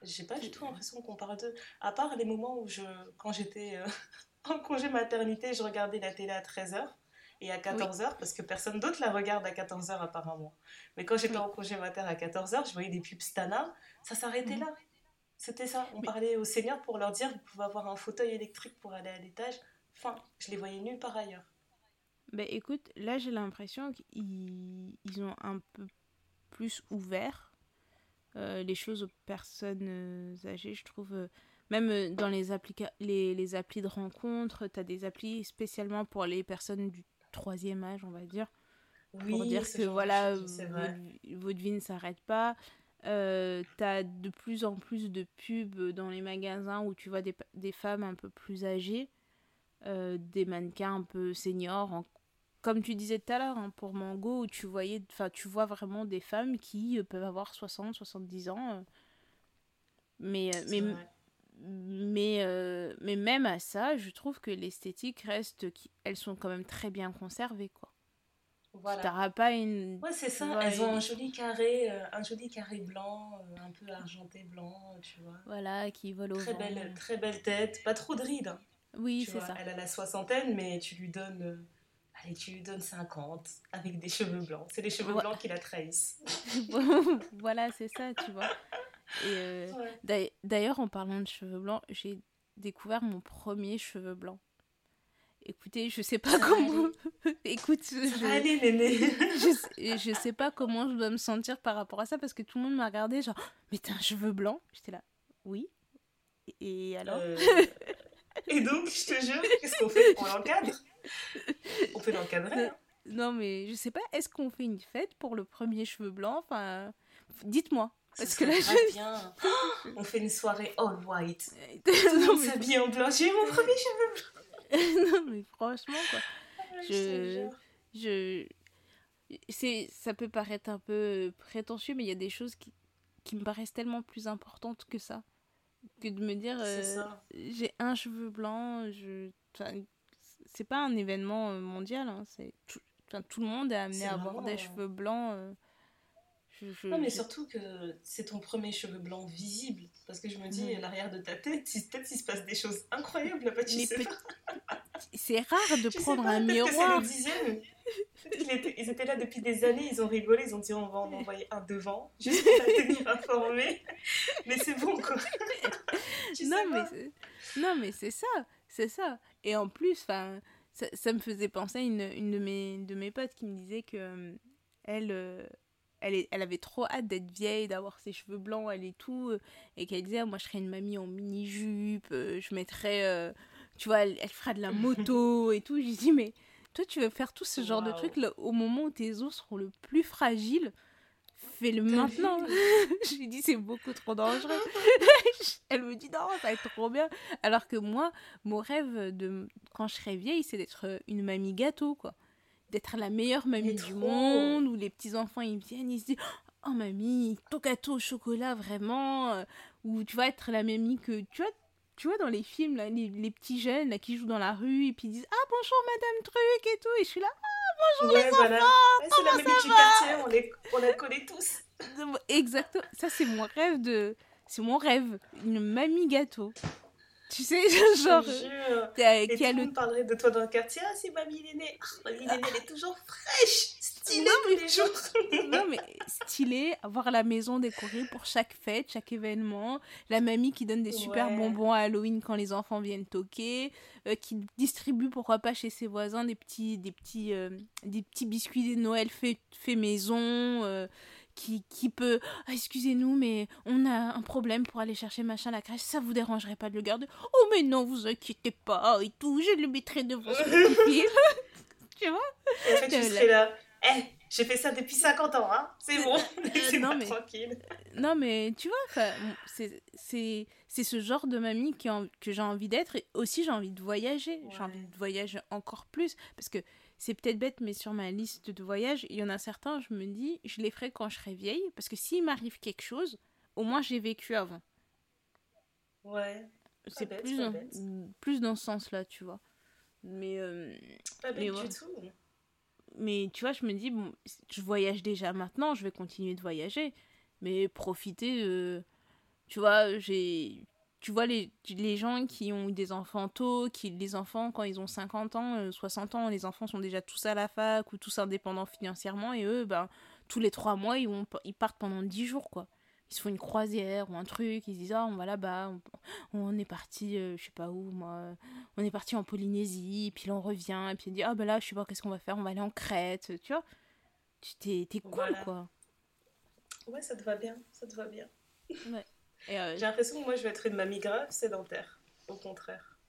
J'ai pas du tout l'impression qu'on parle d'eux. À part les moments où, je, quand j'étais euh, en congé maternité, je regardais la télé à 13h et à 14h, parce que personne d'autre la regarde à 14h apparemment. Mais quand j'étais en congé mater à 14h, je voyais des pubs Stana, ça s'arrêtait mhm. là. C'était ça. On parlait aux seniors pour leur dire, vous pouvez avoir un fauteuil électrique pour aller à l'étage. Enfin, je les voyais nulle part ailleurs. Bah écoute, là j'ai l'impression qu'ils ils ont un peu plus ouvert euh, les choses aux personnes euh, âgées, je trouve. Euh, même dans les, les, les applis de rencontres, tu as des applis spécialement pour les personnes du troisième âge, on va dire. pour dire que voilà, votre, vie ne s'arrête pas. Euh, t'as de plus en plus de pubs dans les magasins où tu vois des, des femmes un peu plus âgées, euh, des mannequins un peu seniors, comme tu disais tout à l'heure hein, pour Mango, où tu voyais, enfin tu vois vraiment des femmes qui euh, peuvent avoir 60, 70 ans. mais mais mais, euh, mais même à ça, je trouve que l'esthétique reste. Elles sont quand même très bien conservées, quoi. Voilà. T'auras pas une. Ouais, c'est ça. Elles ont un joli carré, euh, un joli carré blanc, euh, un peu argenté blanc, tu vois. Voilà, qui vole au très vent. Belle, très belle tête, pas trop de rides. Hein. Oui, c'est ça. Elle a la soixantaine, mais tu lui donnes. Allez, tu lui donnes 50 avec des cheveux blancs. C'est les cheveux blancs qui la trahissent. voilà, c'est ça, tu vois. Euh, d'ailleurs, en parlant de cheveux blancs, j'ai découvert mon premier cheveu blanc. Écoutez, je sais pas comment. Écoute, je... Allez, néné. je, je sais pas comment je dois me sentir par rapport à ça parce que tout le monde m'a regardé genre, mais t'as un cheveu blanc? J'étais là, oui. Et alors euh, Et donc, je te jure, qu'est-ce qu'on fait? On l'encadre? On peut l'encadrer. hein. Non, mais je sais pas, est-ce qu'on fait une fête pour le premier cheveu blanc? Enfin, dites-moi. Ce Parce que là, je- bien. On fait une soirée all white. mais... s'habille en blanc. J'ai mon premier cheveu non, mais franchement, quoi. blanc. Je-. Je... C'est... Ça peut paraître un peu prétentieux, mais il y a des choses qui, qui me paraissent tellement plus importantes que ça. Que de me dire, euh, j'ai un cheveu blanc, je... enfin, c'est pas un événement euh, mondial, hein, c'est tout... tout le monde est amené à avoir des cheveux blancs. euh, je- je- Non, mais je- surtout que c'est ton premier cheveu blanc visible. Parce que je me dis, à l'arrière de ta tête, peut-être qu'il se passe des choses incroyables là-bas, tu Mais sais peut- pas. C'est rare de prendre pas, un que miroir. Étaient, ils étaient là depuis des années, ils ont rigolé, ils ont dit on va en envoyer un devant, juste pour tenir informée. Mais c'est bon quoi. non, mais non, mais c'est ça, c'est ça. Et en plus, enfin, ça, ça me faisait penser à une, une de, mes, de mes potes qui me disait que euh, elle, euh, elle, est- elle avait trop hâte d'être vieille, d'avoir ses cheveux blancs, elle et tout, euh, et qu'elle disait, Ah, moi je serais une mamie en mini-jupe, euh, je mettrais, tu vois, elle, elle fera de la moto et tout. J'ai dit, mais toi tu veux faire tout ce genre de trucs là, au moment où tes os seront le plus fragiles, fais-le maintenant. vu J'ai dit, c'est beaucoup trop dangereux. Elle me dit non, ça va être trop bien. Alors que moi, mon rêve de quand je serai vieille, c'est d'être une mamie gâteau, quoi. D'être la meilleure mamie du monde, où les petits enfants ils viennent, ils se disent oh mamie, ton gâteau au chocolat vraiment, euh, ou tu vas être la mamie que tu vois. Tu vois, dans les films, là, les, les petits jeunes là, qui jouent dans la rue et puis ils disent Ah, bonjour Madame Truc et tout. Et je suis là Ouais, voilà. Ouais, c'est la mamie du quartier, on, les, on la connaît tous. Exactement. Ça, c'est mon rêve de. C'est mon rêve. Une mamie gâteau. Tu sais, genre. Je a- Et qui tout a le monde parlerait de toi dans le quartier. Ah, c'est mamie Néné. Ah, mamie Néné, elle est toujours fraîche, stylée Non, tous mais les jours. Non, mais stylé, avoir la maison décorée pour chaque fête, chaque événement. La mamie qui donne des super Ouais. bonbons à Halloween quand les enfants viennent toquer. euh, qui distribue, pourquoi pas, chez ses voisins des petits, des petits, euh, des petits biscuits de Noël fait, fait maison. euh, qui, qui peut. Ah, excusez-nous, mais on a un problème pour aller chercher machin à la crèche. Ça vous dérangerait pas de le garder? Oh, mais non, vous inquiétez pas et tout. Je le mettrai devant ce petit tu vois? Et en fait, tu Euh, serais là. Eh, j'ai fait ça depuis 50 ans, hein. C'est bon. Euh, Laissez-moi non, mais- tranquille. Non, mais tu vois, c'est- c'est c'est ce genre de mamie qui en- que j'ai envie d'être. Et aussi, j'ai envie de voyager. J'ai envie de voyager encore plus. Parce que c'est peut-être bête, mais sur ma liste de voyages, il y en a certains, je me dis, je les ferai quand je serai vieille. Parce que s'il m'arrive quelque chose, au moins j'ai vécu avant. Ouais, C'est plus, plus dans ce sens-là, tu vois. Mais, euh, pas Mais bête ouais. du tout. mais tu vois, je me dis, bon, je voyage déjà maintenant, je vais continuer de voyager. Mais profiter de. Tu vois, j'ai. Tu vois, les, les gens qui ont eu des enfants tôt, qui, les enfants, quand ils ont 50 ans, euh, 60 ans, les enfants sont déjà tous à la fac ou tous indépendants financièrement, et eux, ben, tous les trois mois, ils, vont, ils partent pendant 10 jours, quoi. Ils se font une croisière ou un truc, ils se disent, ah, on va là-bas, on, on est parti, euh, je sais pas où, moi, euh, on est parti en Polynésie, puis là, on revient, et puis on dit, ah, ben là, je sais pas, qu'est-ce qu'on va faire, on va aller en Crète, tu vois. Tu t'es cool, Voilà. quoi. Ouais, ça te va bien. Ça te va bien. Et, euh, J'ai l'impression que moi, je vais être une mamie grave sédentaire. Au contraire.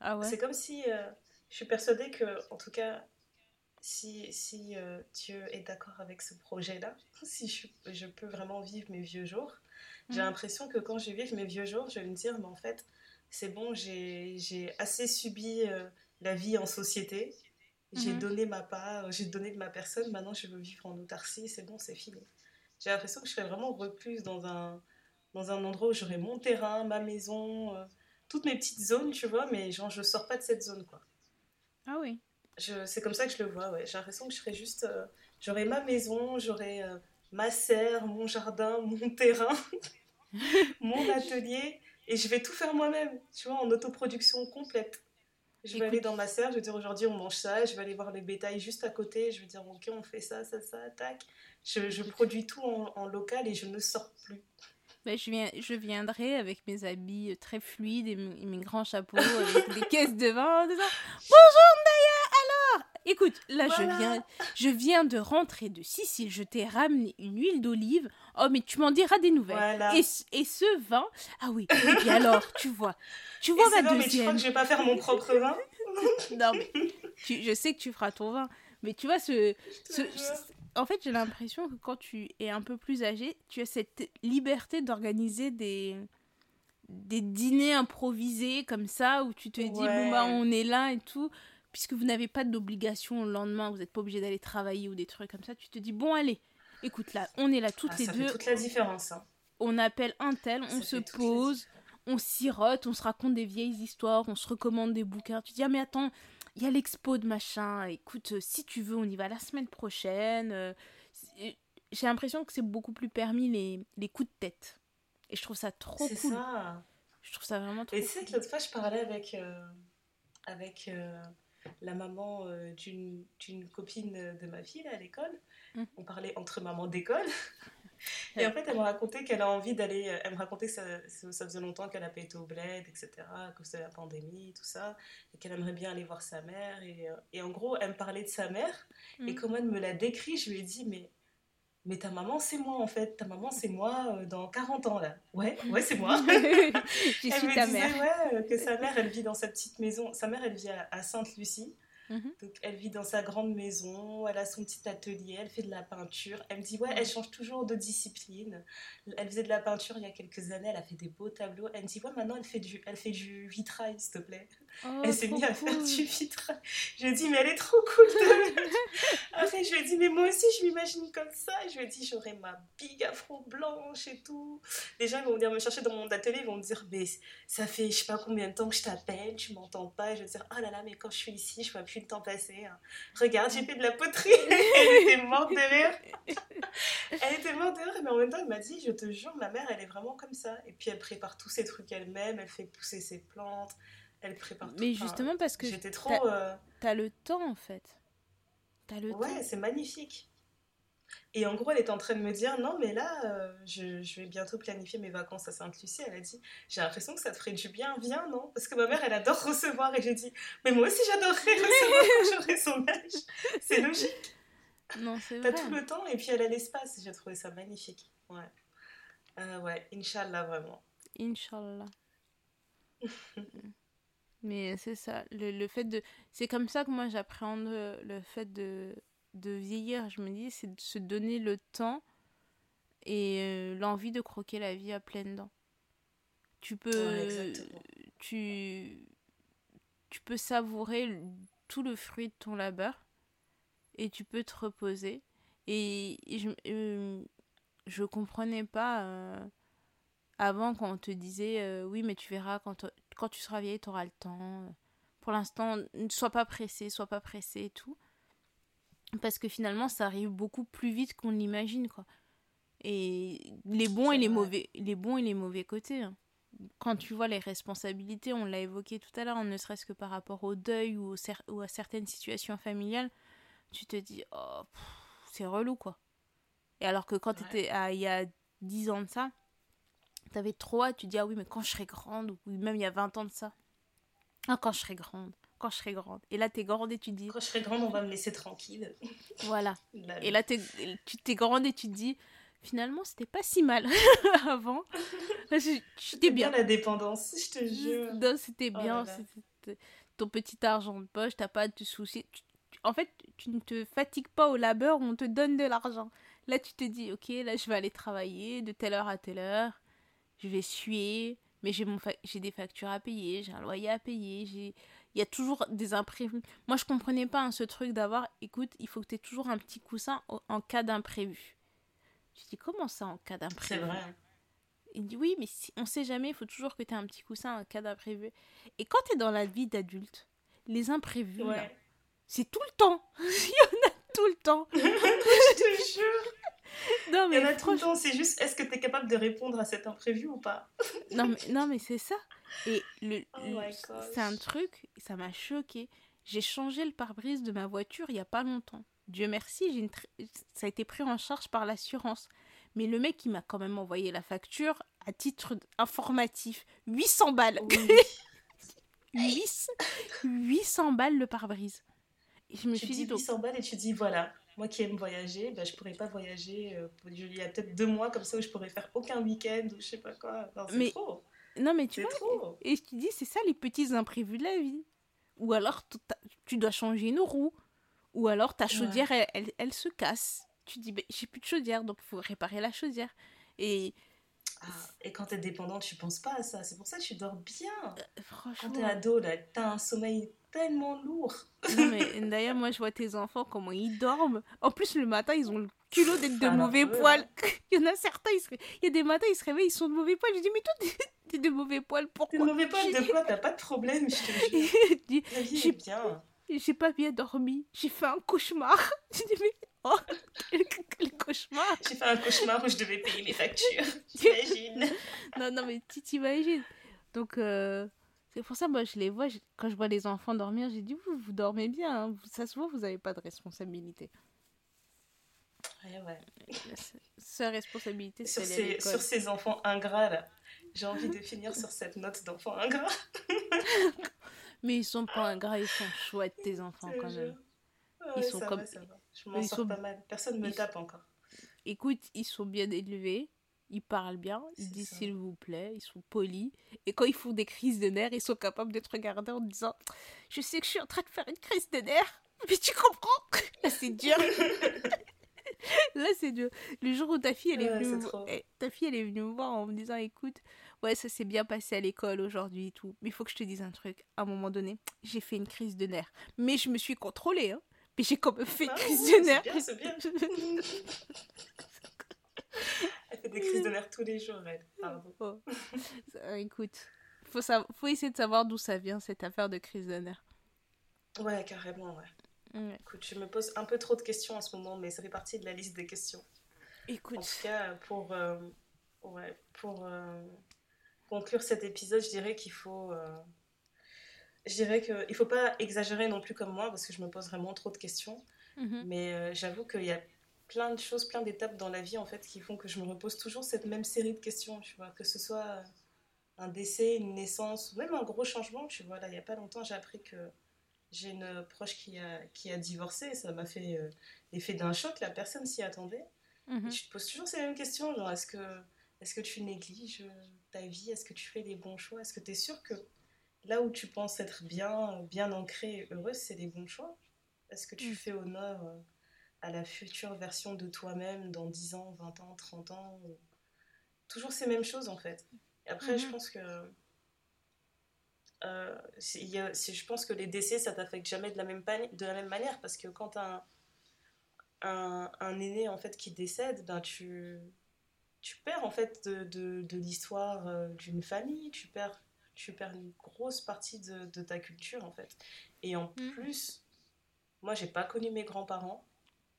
ah ouais? C'est comme si. euh, je suis persuadée que, en tout cas, si, si euh, Dieu est d'accord avec ce projet-là, si je, je peux vraiment vivre mes vieux jours, j'ai Mhm. l'impression que quand je vais vivre mes vieux jours, je vais me dire, mais en fait, c'est bon, j'ai assez subi euh, la vie en société. J'ai Mhm. donné ma part, j'ai donné de ma personne, maintenant je veux vivre en autarcie, c'est bon, c'est fini. J'ai l'impression que je serais vraiment recluse dans un, dans un endroit où j'aurais mon terrain, ma maison, euh, toutes mes petites zones, tu vois, mais genre je sors pas de cette zone, quoi. Ah oui. C'est comme ça que je le vois, ouais. J'ai l'impression que je serais juste... euh, j'aurais ma maison, j'aurais euh, ma serre, mon jardin, mon terrain, mon atelier, et je vais tout faire moi-même, tu vois, en autoproduction complète. Je vais Écoute- aller dans ma serre, je vais dire aujourd'hui on mange ça, je vais aller voir les bétails juste à côté, je vais dire ok on fait ça, ça, ça, tac. Je, je produis tout en, en local et je ne sors plus. Ben, je, viens, je viendrai avec mes habits très fluides et mes, et mes grands chapeaux avec des caisses de vin en disant Bonjour Naya, alors écoute, là, je, viens, je viens de rentrer de Sicile. Je t'ai ramené une huile d'olive. Oh, mais tu m'en diras des nouvelles. Et, et, ce vin, ah oui, et alors, tu vois, tu vois ma deuxième. mais tu crois que je vais pas faire mon propre vin? Non, mais je sais que tu feras ton vin. Mais tu vois, ce, ce, en fait, j'ai l'impression que quand tu es un peu plus âgé, tu as cette liberté d'organiser des, des dîners improvisés comme ça, où tu te dis, bon, bah, on est là et tout. Puisque vous n'avez pas d'obligation le lendemain, vous n'êtes pas obligé d'aller travailler ou des trucs comme ça, tu te dis, bon, allez, écoute, là, on est là toutes ah, les ça deux. Fait toute la différence. Hein. On appelle un tel, on se pose, on sirote, on se raconte des vieilles histoires, on se recommande des bouquins. Tu dis, ah, mais attends, il y a l'expo de machin, écoute, euh, si tu veux, on y va la semaine prochaine. Euh, j'ai l'impression que c'est beaucoup plus permis les, les coups de tête. Et je trouve ça trop cool. C'est ça. Je trouve ça vraiment trop Et c'est que l'autre fois, je parlais avec, euh, avec la maman d'une copine de ma fille à l'école. Mmh. On parlait entre mamans d'école. Et en fait, elle me racontait qu'elle a envie d'aller. Euh, elle me racontait que ça, ça faisait longtemps qu'elle n'a pas été au bled, etc., à cause de la pandémie, tout ça, et qu'elle aimerait bien aller voir sa mère. Et, euh, et, en gros, elle me parlait de sa mère, et mm. comment elle me l'a décrit, je lui ai dit, mais. Mais ta maman, c'est moi en fait. Ta maman, c'est moi euh, dans 40 ans là. Ouais, ouais, c'est moi. je elle suis me ta disait, mère. Ouais, que sa mère, elle vit dans sa petite maison. Sa mère, elle vit à Sainte-Lucie. Mhm. Donc, elle vit dans sa grande maison, elle a son petit atelier, elle fait de la peinture. Elle me dit, ouais, elle change toujours de discipline. Elle faisait de la peinture il y a quelques années, elle a fait des beaux tableaux. Elle me dit, ouais, maintenant elle fait du, elle fait du vitrail, s'il te plaît. Oh, elle s'est mise à faire du vitrail. Je lui ai dit, mais elle est trop cool. Après, je lui ai dit, mais moi aussi, je m'imagine comme ça. je lui ai dit, j'aurai ma big afro blanche et tout. Les gens ils vont venir me chercher dans mon atelier, ils vont me dire, mais ça fait je sais pas combien de temps que je t'appelle, tu m'entends pas. Et je vais dire, oh là là, mais quand je suis ici, je vois plus le temps passer. Hein. Regarde, j'ai fait de la poterie. elle était morte de rire. elle était morte de rire, mais en même temps, elle m'a dit, je te jure, ma mère, elle est vraiment comme ça. Et puis, elle prépare tous ces trucs elle-même, elle fait pousser ses plantes, elle prépare tout. Mais justement, parce que j'étais trop. T'as euh... le temps, en fait. As le ouais, c'est magnifique. Et en gros, elle est en train de me dire Non, mais là, euh, je, je, vais bientôt planifier mes vacances à Sainte-Lucie. Elle a dit J'ai l'impression que ça te ferait du bien, viens, non? Parce que ma mère, elle adore recevoir. Et j'ai dit Mais moi aussi, j'adorerais recevoir quand j'aurai son âge. C'est logique. Non, c'est vrai. T'as tout le temps et puis elle a l'espace. J'ai trouvé ça magnifique. Ouais. Euh, ouais, Inch'Allah, vraiment. Inch'Allah. Mais c'est ça, le, le, fait de... C'est comme ça que moi j'appréhende le fait de de vieillir, je me dis, c'est de se donner le temps et euh, l'envie de croquer la vie à pleines dents. Tu peux, tu, tu peux savourer tout le fruit de ton labeur et tu peux te reposer. Et, je, euh, je comprenais pas euh, avant quand on te disait oui, mais tu verras quand, quand tu seras vieille, tu auras le temps. Pour l'instant, ne sois pas pressé, sois pas pressé et tout parce que finalement ça arrive beaucoup plus vite qu'on l'imagine quoi et les bons et les mauvais les bons et les mauvais côtés hein. quand tu vois les responsabilités on l'a évoqué tout à l'heure ne serait-ce que par rapport au deuil ou, ou, à certaines situations familiales tu te dis oh c'est relou quoi et alors que quand tu étais il y a 10 ans de ça t'avais trop hâte tu dis ah oui mais quand je serai grande ou même il y a 20 ans de ça ah quand je serai grande quand je serai grande. Et là, t'es grande et tu dis. Quand je serai grande, on va me laisser tranquille. Voilà. et là, tu t'es grande et tu te dis, finalement, c'était pas si mal avant. C'était bien. la dépendance, je te jure. Non, c'était oh bien. ton petit argent de poche, t'as pas de te soucier. En fait, tu ne te fatigues pas au labeur, on te donne de l'argent. Là, tu te dis, ok, là, je vais aller travailler de telle heure à telle heure. Je vais suer, mais j'ai mon j'ai des factures à payer, j'ai un loyer à payer, j'ai il y a toujours des imprévus. Moi, je comprenais pas hein, ce truc d'avoir, écoute, il faut que tu aies toujours un petit coussin en cas d'imprévu. Je dis, comment ça en cas d'imprévu? C'est vrai. Il dit, oui, mais si, on sait jamais, il faut toujours que tu aies un petit coussin en cas d'imprévu. Et quand tu es dans la vie d'adulte, les imprévus, c'est tout le temps. il y en a tout le temps. je te jure. Non, mais il y en a tout le temps, c'est juste, est-ce que tu es capable de répondre à cet imprévu ou pas? Non, mais, non, mais c'est ça. Et le, oh c'est un truc, ça m'a choqué. J'ai changé le pare-brise de ma voiture il y a pas longtemps. Dieu merci, ça a été pris en charge par l'assurance. Mais le mec, il m'a quand même envoyé la facture à titre informatif. 800 balles. 800 balles le pare-brise. je me tu suis dis dit, donc, 800 balles et tu dis voilà, moi qui aime voyager, ben, je pourrais pas voyager. euh, il y a peut-être deux mois comme ça où je pourrais faire aucun week-end ou je sais pas quoi. Non, c'est Mais- trop. non, mais tu vois, trop. et je te dis, c'est ça les petits imprévus de la vie. Ou alors, tu dois changer une roue. Ou alors, ta chaudière, elle, elle, elle se casse. Tu dis, ben, j'ai plus de chaudière, donc il faut réparer la chaudière. Et Ah, et quand t'es dépendant, tu penses pas à ça. C'est pour ça que tu dors bien. Quand franchement. t'es ado, là, t'as un sommeil tellement lourd. Non, mais d'ailleurs, moi, je vois tes enfants, comment ils dorment. En plus, le matin, ils ont le culot d'être de mauvais poils. Il y en a certains, ils se... ré- il y a des matins, ils se réveillent, ils sont de mauvais poils. Je dis, mais toi, t'es- t'es de mauvais poils, T'es pourquoi de mauvais poil de quoi T'as pas de problème, je te jure. La vie J'ai- est bien. j'ai pas bien dormi, j'ai fait un cauchemar. Je dis, mais oh, quel, quel cauchemar. J'ai fait un cauchemar où je devais payer mes factures. T'imagines Non, non, mais tu t'imagines. Donc, euh, c'est pour ça, moi, je les vois, je- quand je vois les enfants dormir, j'ai dit, vous, vous dormez bien. hein. Ça se voit, vous avez pas de responsabilité. Ouais, ouais. Seule responsabilité, c'est ces, sur ces enfants ingrats, là. J'ai envie de finir sur cette note d'enfant ingrat. Mais ils sont pas ingrats, ils sont chouettes, tes enfants, quand même. Ouais, Ils sont ça comme- va, ça va. Je m'en ils sors sont- pas mal. Personne me ils- tape encore. Écoute, ils sont bien élevés, ils parlent bien, ils disent s'il vous plaît, ils sont polis. Et quand ils font des crises de nerfs, ils sont capables d'être regardés en disant Je sais que je suis en train de faire une crise de nerfs, mais tu comprends? Là, c'est dur. Là, c'est dur. Le jour où ta fille, elle est Ouais, venue trop. eh, ta fille, elle est venue me voir en me disant Écoute, ouais, ça s'est bien passé à l'école aujourd'hui et tout. Mais il faut que je te dise un truc. À un moment donné, j'ai fait une crise de nerfs. Mais je me suis contrôlée, hein. Mais j'ai quand même fait une Ah, crise de nerfs. C'est bien, c'est bien. Elle fait des crises de nerfs tous les jours, elle. Pardon. Oh. Ça, écoute, faut, sa- faut essayer de savoir d'où ça vient cette affaire de crise de nerfs. Ouais, carrément, ouais. Ouais. Écoute, je me pose un peu trop de questions en ce moment, mais ça fait partie de la liste des questions. En Écoute, tout cas, pour, euh, ouais, pour euh, conclure cet épisode, je dirais qu'il faut. euh, je dirais qu'il ne faut pas exagérer non plus comme moi, parce que je me pose vraiment trop de questions. mhm, Mais euh, j'avoue qu'il y a plein de choses, plein d'étapes dans la vie en fait qui font que je me repose toujours cette même série de questions, tu vois, que ce soit un décès, une naissance, ou même un gros changement, tu vois. Là, il n'y a pas longtemps, j'ai appris que j'ai une proche qui a, qui a divorcé, et ça m'a fait euh, l'effet d'un choc, la personne s'y attendait. Et tu te poses toujours ces mêmes questions, genre est-ce que, est que tu négliges ta vie, est-ce que tu fais les bons choix, est-ce que tu es sûr que là où tu penses être bien, bien ancré et heureuse, c'est les bons choix? Est-ce que tu Mm. fais honneur euh, à la future version de toi-même dans 10 ans, 20 ans, 30 ans ou- Toujours ces mêmes choses en fait. Et après, je Mhm. pense que... euh, y a- je pense que les décès, ça t'affecte jamais de la même, de la même manière parce que quand un, un, un aîné en fait qui décède, ben tu, tu perds en fait de, de, de l'histoire euh, d'une famille, tu perds, tu perds une grosse partie de, de ta culture en fait. Et en Mhm. plus, moi j'ai pas connu mes grands-parents,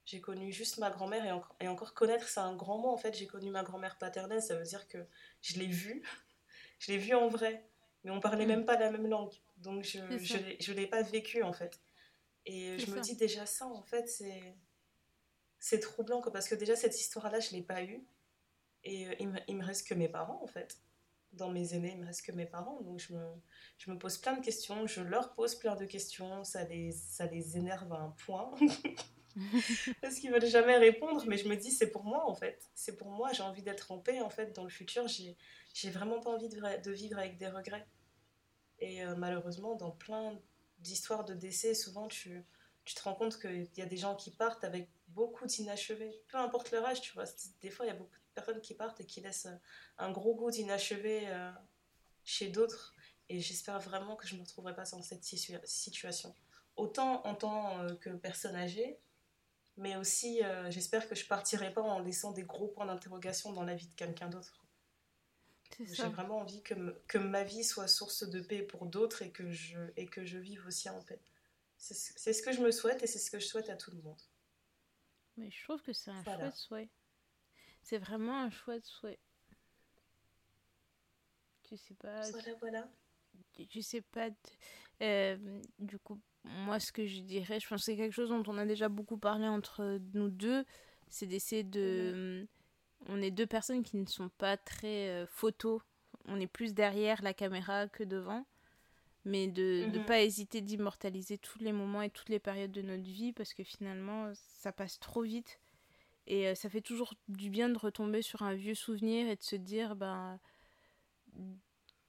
j'ai connu juste ma grand-mère et, encore et encore connaître c'est un grand mot en fait. J'ai connu ma grand-mère paternelle, ça veut dire que je l'ai vue, je l'ai vue en vrai, mais on parlait Mhm. même pas la même langue, donc je ça. l'ai- pas vécu en fait. Et je me dis déjà ça en fait c'est c'est troublant quoi, parce que déjà cette histoire-là je l'ai pas eue et euh, il, me, il me reste que mes parents en fait. Dans mes aînés, il me reste que mes parents, donc je me, je me pose plein de questions, je leur pose plein de questions, ça les, ça les énerve à un point. Parce qu'ils veulent jamais répondre, mais je me dis c'est pour moi en fait. C'est pour moi, j'ai envie d'être en paix en fait dans le futur. J'ai, vraiment pas envie de, vivre avec des regrets. Et euh, malheureusement, dans plein d'histoires de décès, souvent tu, te rends compte qu'il y a des gens qui partent avec beaucoup d'inachevés. Peu importe leur âge, tu vois. Des fois, il y a beaucoup de personnes qui partent et qui laissent euh, un gros goût d'inachevé euh, chez d'autres. Et j'espère vraiment que je ne me retrouverai pas dans cette situa- situation. Autant en tant que personne âgée, mais aussi euh, j'espère que je partirai pas en laissant des gros points d'interrogation dans la vie de quelqu'un d'autre. J'ai vraiment envie que, que ma vie soit source de paix pour d'autres et que je, et que je vive aussi en paix. C'est ce que je me souhaite et c'est ce que je souhaite à tout le monde. Mais je trouve que c'est un Voilà. chouette souhait. C'est vraiment un chouette souhait. Tu sais pas. Voilà, voilà. je- sais pas. euh, du coup, moi, ce que je dirais, je pense que c'est quelque chose dont on a déjà beaucoup parlé entre nous deux, c'est d'essayer de. On est deux personnes qui ne sont pas très euh, photos. On est plus derrière la caméra que devant. mais de ne Mhm. pas hésiter d'immortaliser tous les moments et toutes les périodes de notre vie parce que finalement ça passe trop vite et euh, ça fait toujours du bien de retomber sur un vieux souvenir et de se dire ben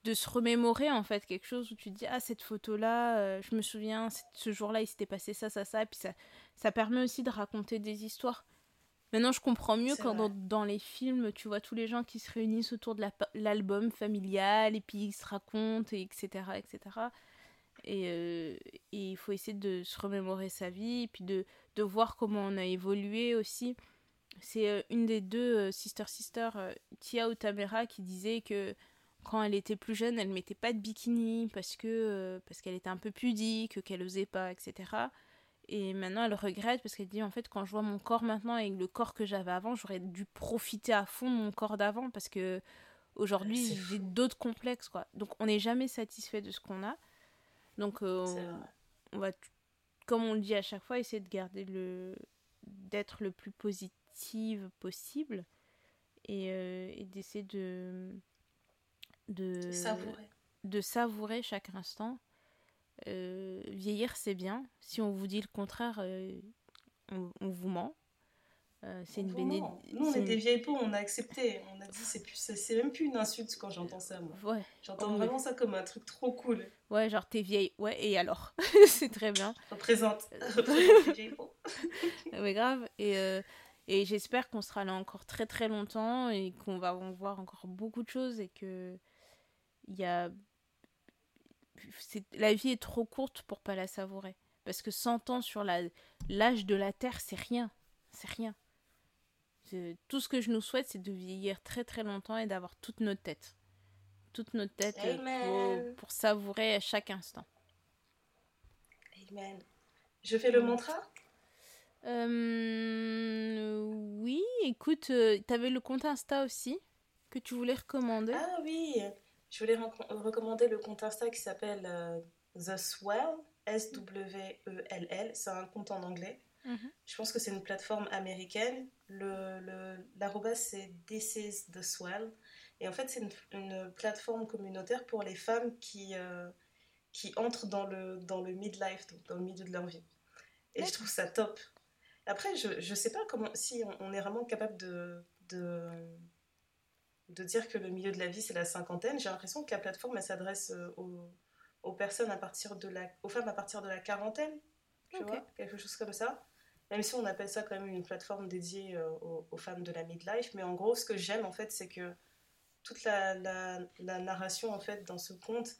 de se remémorer en fait quelque chose où tu te dis ah cette photo là je me souviens ce jour là il s'était passé ça ça ça et puis ça ça permet aussi de raconter des histoires. Maintenant je comprends mieux quand dans, les films tu vois tous les gens qui se réunissent autour de la l'album familial et puis ils se racontent et etc etc et euh, et il faut essayer de se remémorer sa vie et puis de, de voir comment on a évolué aussi. C'est euh, une des deux euh, sister sister euh, Tia Utamera qui disait que quand elle était plus jeune, elle mettait pas de bikini parce que euh, parce qu'elle était un peu pudique, qu'elle osait pas, etc. Et maintenant, elle regrette parce qu'elle dit en fait quand je vois mon corps maintenant et le corps que j'avais avant, j'aurais dû profiter à fond de mon corps d'avant parce que aujourd'hui j'ai d'autres complexes quoi. Donc on n'est jamais satisfait de ce qu'on a. Donc euh, on va comme on le dit à chaque fois essayer de garder le d'être le plus positive possible et, euh, et d'essayer de de Savourer. de savourer chaque instant Euh, vieillir c'est bien si on vous dit le contraire euh, on, on vous ment Euh, c'est une bénédiction Nous, on est des vieilles peaux, on a accepté. On a dit, c'est plus, c'est même plus une insulte quand j'entends ça, moi. ouais J'entends Oh, vraiment ça comme un truc trop cool. ouais genre t'es vieille ouais et alors? C'est très bien Représente. Représente les vieilles peaux. Ouais, grave. Et, et j'espère qu'on sera là encore très très longtemps et qu'on va en voir encore beaucoup de choses et que il y a... la vie est trop courte pour pas la savourer. Parce que 100 ans sur la- l'âge de la Terre, c'est rien. C'est rien. Tout ce que je nous souhaite, c'est de vieillir très très longtemps et d'avoir toute notre tête. Toute notre tête euh, pour, pour savourer à chaque instant. Amen. Je fais le mantra? Euh, oui, écoute, euh, t'avais le compte Insta aussi que tu voulais recommander? Ah oui, je voulais recommander le compte Insta qui s'appelle euh, The Swell, S-W-E-L-L. C'est un compte en anglais. Mhm. Je pense que c'est une plateforme américaine. Le, le, l'arrobas, c'est This is the Swell. Et en fait, c'est une, une plateforme communautaire pour les femmes qui, euh, qui entrent dans le, dans le midlife, donc dans le milieu de leur vie. Et je trouve ça top. Après, je ne sais pas comment, si on, on est vraiment capable de, de, de dire que le milieu de la vie, c'est la cinquantaine. J'ai l'impression que la plateforme, elle s'adresse euh, aux, aux personnes à partir de la, aux femmes à partir de la quarantaine, tu vois, quelque chose comme ça. Même si on appelle ça quand même une plateforme dédiée euh, aux, aux femmes de la midlife. Mais en gros, ce que j'aime, en fait, c'est que toute la, la, la narration, en fait, dans ce conte,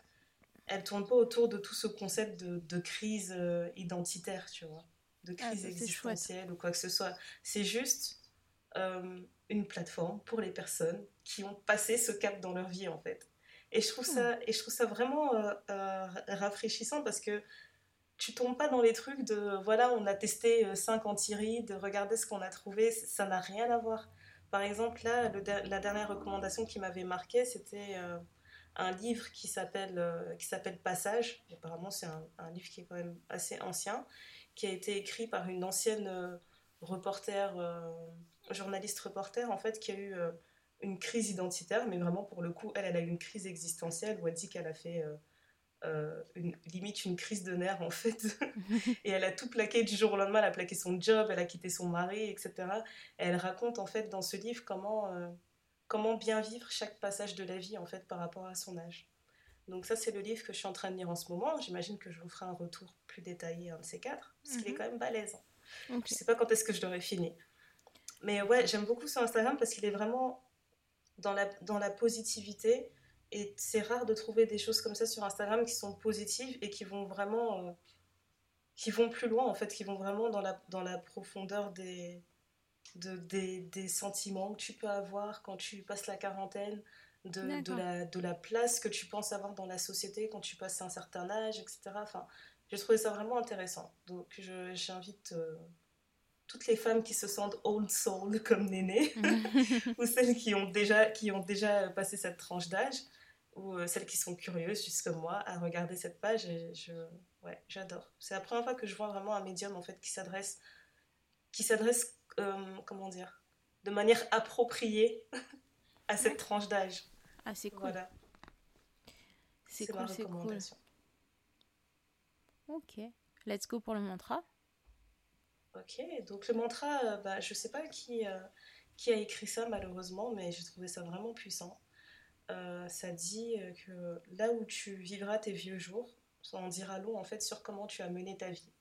elle tourne pas autour de tout ce concept de, de crise euh, identitaire, tu vois, de Ah, crise existentielle ou quoi que ce soit. C'est juste euh, une plateforme pour les personnes qui ont passé ce cap dans leur vie, en fait. Et je trouve ça, et je trouve ça vraiment euh, euh, rafraîchissant parce que tu tombes pas dans les trucs de voilà, on a testé 5 antirides, regardez ce qu'on a trouvé, ça n'a rien à voir. Par exemple, là, le la dernière recommandation qui m'avait marqué, c'était euh, un livre qui s'appelle euh, qui s'appelle Passage. Apparemment, c'est un, un livre qui est quand même assez ancien, qui a été écrit par une ancienne euh, reporter, euh, journaliste reporter, en fait, qui a eu euh, une crise identitaire, mais vraiment pour le coup, elle, elle a eu une crise existentielle où elle dit qu'elle a fait euh, euh, une, limite une crise de nerfs en fait. et elle a tout plaqué du jour au lendemain, elle a plaqué son job, elle a quitté son mari, etc. Et elle raconte en fait dans ce livre comment, euh, comment bien vivre chaque passage de la vie en fait par rapport à son âge. Donc ça c'est le livre que je suis en train de lire en ce moment. J'imagine que je vous ferai un retour plus détaillé un de ces quatre, parce qu'il est Mhm. quand même balèze. Ok. Je sais pas quand est-ce que je l'aurai fini. Mais ouais, j'aime beaucoup son Instagram parce qu'il est vraiment dans la, dans la positivité. Et c'est rare de trouver des choses comme ça sur Instagram qui sont positives et qui vont vraiment. euh, qui vont plus loin, en fait, qui vont vraiment dans la, dans la profondeur des, de, des, des sentiments que tu peux avoir quand tu passes la quarantaine, de, de, la, de la place que tu penses avoir dans la société quand tu passes un certain âge, etc. Enfin, j'ai trouvé ça vraiment intéressant. Donc, j'invite euh, toutes les femmes qui se sentent old soul comme Néné, ou celles qui ont déjà, qui ont déjà passé cette tranche d'âge, ou euh, celles qui sont curieuses, juste comme moi, à regarder cette page. Et je, ouais, j'adore. C'est la première fois que je vois vraiment un médium en fait qui s'adresse, qui s'adresse, euh, comment dire, de manière appropriée à cette Ouais. tranche d'âge. Ah, c'est cool. Voilà, C'est cool, c'est cool. recommandation. Ok. Let's go pour le mantra. Ok, donc le mantra, euh, bah, je sais pas qui, euh, qui a écrit ça malheureusement, mais j'ai trouvé ça vraiment puissant. Euh, ça dit que là où tu vivras tes vieux jours, ça en dira long en fait sur comment tu as mené ta vie.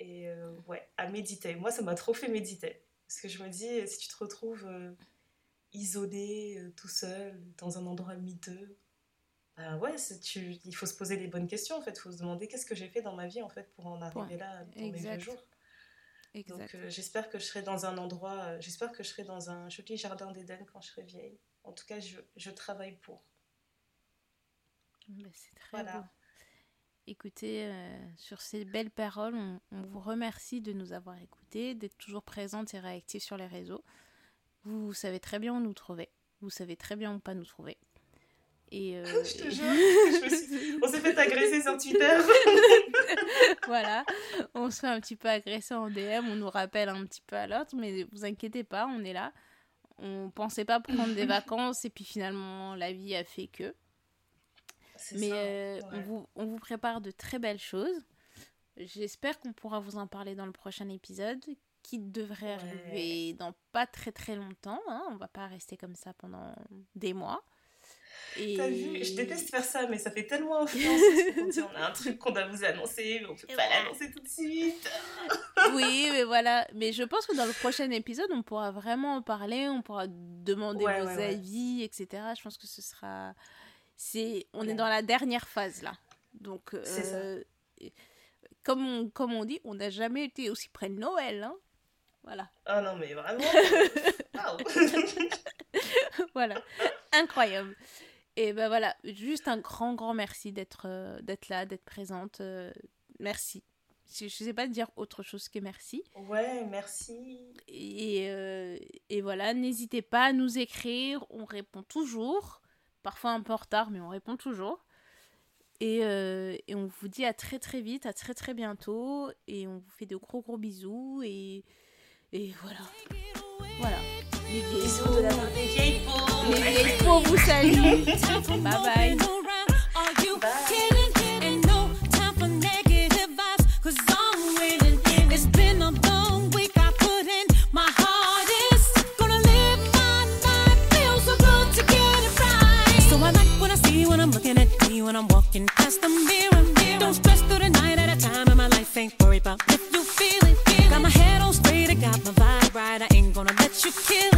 Et ouais, à méditer. Moi, ça m'a trop fait méditer. Parce que je me dis, si tu te retrouves isolé, tout seul, dans un endroit miteux, bah ouais, tu, il faut se poser les bonnes questions en fait. Il faut se demander qu'est-ce que j'ai fait dans ma vie en fait pour en arriver là dans mes vieux jours. Donc euh, j'espère que je serai dans un endroit, euh, j'espère que je serai dans un joli jardin d'Éden quand je serai vieille. En tout cas, je, je travaille pour. Bah, c'est très beau. Écoutez, euh, sur ces belles paroles, on, vous remercie de nous avoir écoutés, d'être toujours présente et réactive sur les réseaux. Vous, savez très bien où nous trouver. Vous savez très bien où pas nous trouver. Et je te jure, on s'est fait agresser sur Twitter. voilà, on se fait un petit peu agresser en DM, on nous rappelle un petit peu à l'autre, mais vous inquiétez pas, on est là. On pensait pas prendre des vacances et puis finalement la vie a fait que. Mais euh, on, vous, on vous prépare de très belles choses. J'espère qu'on pourra vous en parler dans le prochain épisode qui devrait arriver dans pas très très longtemps. Hein. On va pas rester comme ça pendant des mois. T'as vu, je déteste faire ça, mais ça fait tellement influence. on, a un truc qu'on doit vous annoncer, mais on peut pas l'annoncer tout de suite. oui, mais voilà. Mais je pense que dans le prochain épisode, on pourra vraiment en parler, on pourra demander vos avis, etc. Je pense que ce sera. C'est, on est dans la dernière phase là. Donc, euh, comme on, comme on dit, on n'a jamais été aussi près de Noël. Hein voilà. Ah non, mais vraiment. voilà. Incroyable. Et ben voilà, juste un grand, grand merci d'être euh, d'être là, d'être présente. Euh, merci. Je ne sais pas dire autre chose que merci. Ouais, merci. Et, euh, et voilà, n'hésitez pas à nous écrire, on répond toujours. Parfois un peu en retard, mais on répond toujours. Et, et, on vous dit à très très vite, à très très bientôt. Et on vous fait de gros gros bisous. Et, et voilà. Voilà. Les vieilles peaux. Les vieilles peaux. Les vieilles peaux vous saluent. bye bye. when I'm walking past the mirror. Don't stress through the night at a time in my life. Ain't worried about right. I ain't gonna let you kill